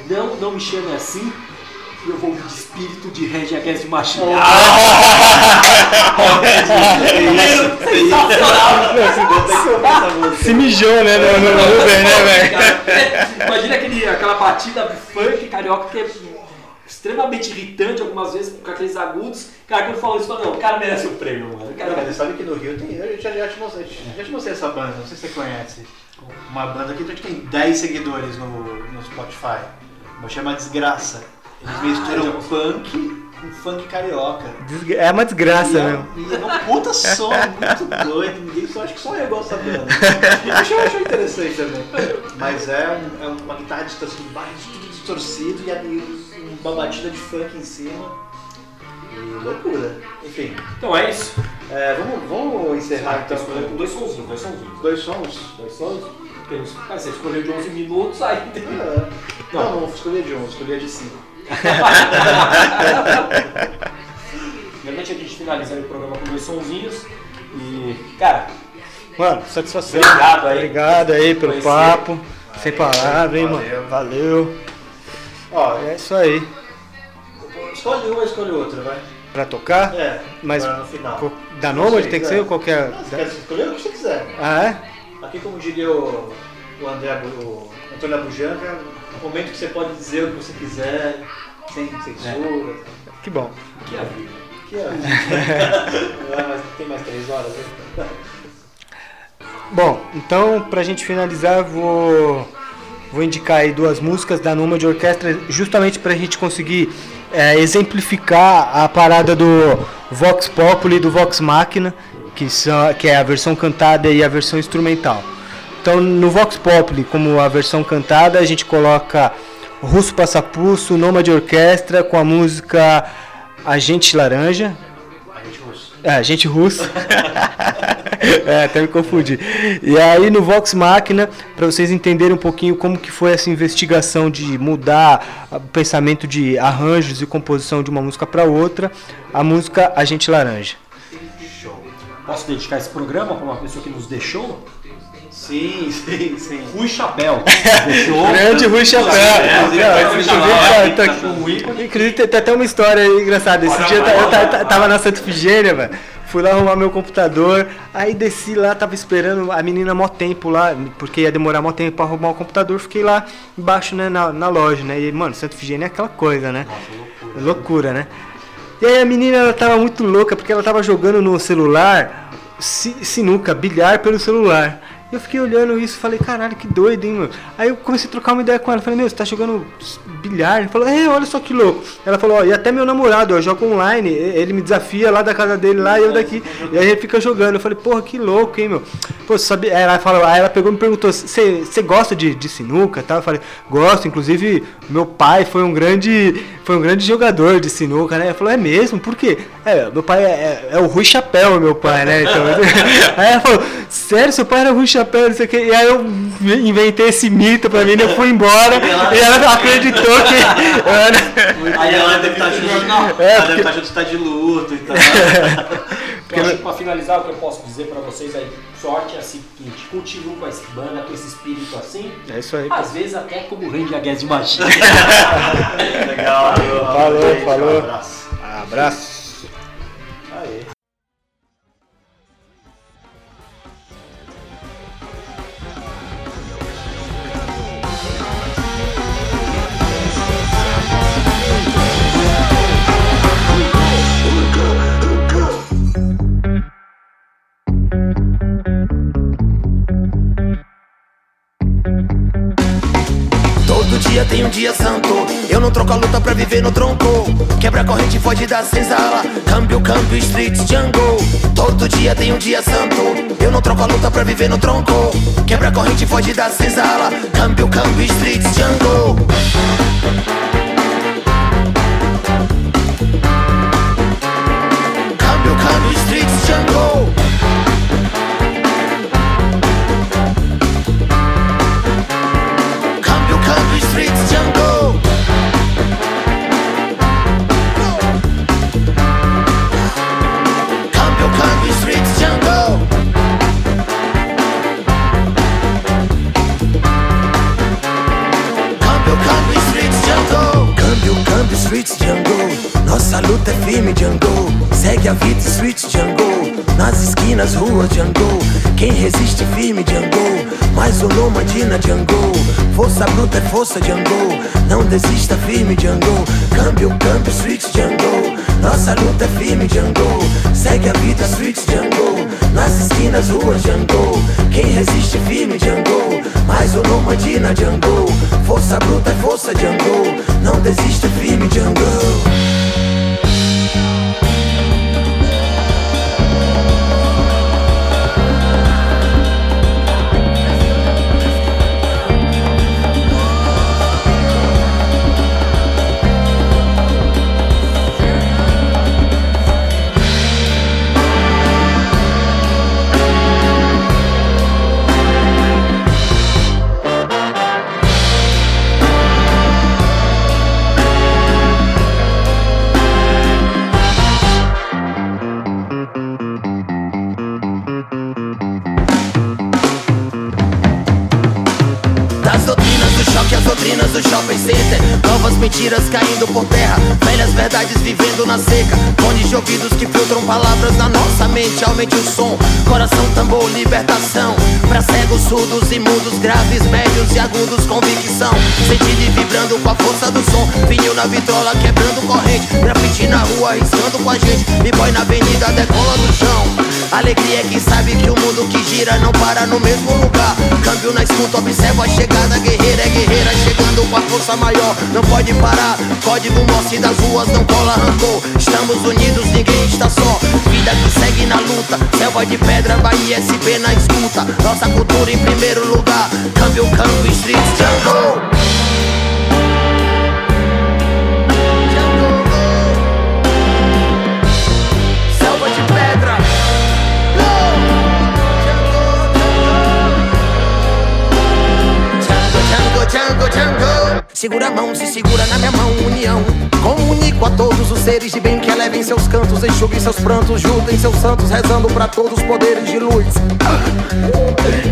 Não, não me chame assim, eu vou de espírito de Rage Against the Machine. Se mijou, né, no, no no Uber, né, velho? Imagina aquele, aquela batida funk carioca que é extremamente irritante algumas vezes com aqueles agudos. Cara, quando falou isso, eu falei, não, o cara merece o prêmio, mano. O cara merece. você sabe que no Rio tem. Eu já, já, te mostrei, já te mostrei essa banda, não sei se você conhece. Uma banda que tem 10 seguidores no, no Spotify. Chama Desgraça. Eles misturam punk com funk carioca. Desgra- É uma desgraça E é, mesmo. e é um puta som muito doido, ninguém só acho que só eu gosto dessa banda. Eu achei interessante também. Mas é, um- é uma guitarra distorcida, baixo, tudo distorcido e ali uma batida de funk em cima. E loucura. Enfim, Então é isso. é, vamos, vamos encerrar então escolheu com com dois sonzinhos, dois sonzinhos. dois sons. Dois sons? Temos. Cara, você escolheu de 11 minutos, aí tem. É. Não, não escolhi de um, escolhi de cinco. (laughs) Realmente a gente finaliza aí o programa com dois sonzinhos. E, cara, Mano, satisfação. Obrigado aí. Obrigado aí pelo Conhecer. papo. Sem palavra, hein, Valeu. mano. Valeu. Ó, É isso aí. escolhe uma, escolhe outra, vai. Pra tocar? É, Mas no final. co- da Nômade tem que ser ou qualquer. Não, você quer escolher o que você quiser. Ah, é? Aqui, como diria o, o André, o Antônio Abujanca, é um momento que você pode dizer o que você quiser, sem censura. Que bom. que é a vida. Que é. (laughs) Não é mais- tem mais três horas, né? Bom, então pra gente finalizar, vou, vou indicar aí duas músicas da Numa de Orquestra, justamente pra gente conseguir é, exemplificar a parada do Vox Populi e do Vox Machina, que, são, que é a versão cantada e a versão instrumental. Então no Vox Populi, como a versão cantada, a gente coloca Russo Passapulso, Noma de Orquestra, com a música Agente Laranja, A gente russo. é, gente russo. (laughs) é, até me confundi. E aí no Vox Machina, para vocês entenderem um pouquinho como que foi essa investigação de mudar o pensamento de arranjos e composição de uma música para outra, a música Agente Laranja. Posso dedicar esse programa para uma pessoa que nos deixou? Sim, (laughs) sim, sim. Rui Chapéu. (laughs) Grande Rui Chapéu. Inclusive, tá- tá- tá tem, até uma história aí engraçada. Esse dia eu, eu ta- ta- tava na Santa Efigênia, velho. Fui lá arrumar meu computador, aí desci lá, tava esperando a menina mó tempo lá, porque ia demorar mó tempo pra arrumar o computador, fiquei lá embaixo, né, na, na loja, né? E, mano, Santa Efigênia é aquela coisa, né? loucura. né? E aí a menina, ela tava muito louca, porque ela tava jogando no celular si- sinuca, bilhar pelo celular. Eu fiquei olhando isso falei, caralho, que doido, hein, mano. Aí eu comecei a trocar uma ideia com ela. Falei, meu, você tá jogando bilhar? Ele falou, é, olha só que louco. Ela falou, ó, e até meu namorado, eu jogo online, ele me desafia lá da casa dele lá e eu daqui. E aí ele fica jogando. Eu falei, porra, que louco, hein, meu. Pô, sabe. Ela, falou, aí ela pegou e me perguntou, você gosta de, de sinuca tal? Eu falei, gosto, inclusive meu pai foi um grande. Foi um grande jogador de sinuca, né? Ela falou, é mesmo? Por quê? É, meu pai é, é- é o Rui Chapéu, meu pai, né? Então, (laughs) aí ela falou, sério, seu pai era Rui Chapéu, não sei o quê. E aí eu inventei esse mito pra mim, eu fui embora. e ela acreditou que. (laughs) Aí ela deve estar junto, não, É, ela porque- deve estar junto, tá de luto e tal. (laughs) Eu acho que pra finalizar, o que eu posso dizer pra vocês aí, sorte é a seguinte, continuem com essa banda, com esse espírito assim, É isso aí. às vezes até como Randy Against the Machine. Legal. Falou, falou. Um abraço. Abraço. Aê. Dia tem um dia santo. Eu não troco a luta pra viver no tronco. Quebra a corrente, foge da senzala. Câmbio, câmbio, streets, jungle. Todo dia tem um dia santo. Eu não troco a luta pra viver no tronco. Quebra a corrente, foge da senzala. Câmbio, câmbio, streets, jungle. Câmbio, câmbio, streets, jungle. É firme, jungle. Segue a vida, streets, jungle. Nas esquinas, rua, jungle. Quem resiste firme, jungle. Mais um nômade na jungle. Força bruta é força, jungle. Não desista firme, jungle. Câmbio, câmbio, streets, jungle. Nossa luta é firme, jungle. Segue a vida, streets, jungle. Nas esquinas, rua, jungle. Quem resiste firme, jungle. Mais um nômade na jungle. Força bruta é força, jungle. Não desista firme, jungle. Do shopping center. Novas mentiras caindo por terra. Velhas verdades vivendo na seca. Fones de ouvidos que filtram palavras na nossa mente. Aumente o som, coração, tambor, libertação. Pra cegos, surdos e mudos Graves, médios e agudos, convicção. Sentido e vibrando com a força do som. Vinil na vitrola, quebrando corrente. Grafite na rua, riscando com a gente. B-boy na avenida, decola no chão Alegria é quem sabe que o mundo que gira não para no mesmo lugar. Câmbio na escuta, observa a chegada. Guerreira é guerreira, chegando com a força maior. Não pode parar, código morse das ruas, não cola rancor. Estamos unidos, ninguém está só. Vida que segue na luta, selva de pedra, Bahia SP na escuta. Nossa cultura em primeiro lugar. Câmbio, câmbio, jungle. Jungle. Segura a mão, se segura na minha mão, união. Comunico a todos os seres de bem que elevem seus cantos, enxuguem seus prantos, juntem seus santos, rezando pra todos os poderes de luz.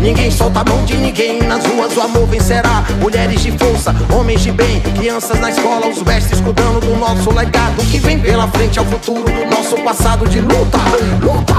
Ninguém solta a mão de ninguém, nas ruas o amor vencerá. Mulheres de força, homens de bem, crianças na escola, os mestres cuidando do nosso legado. Que vem pela frente ao futuro, nosso passado de luta, luta.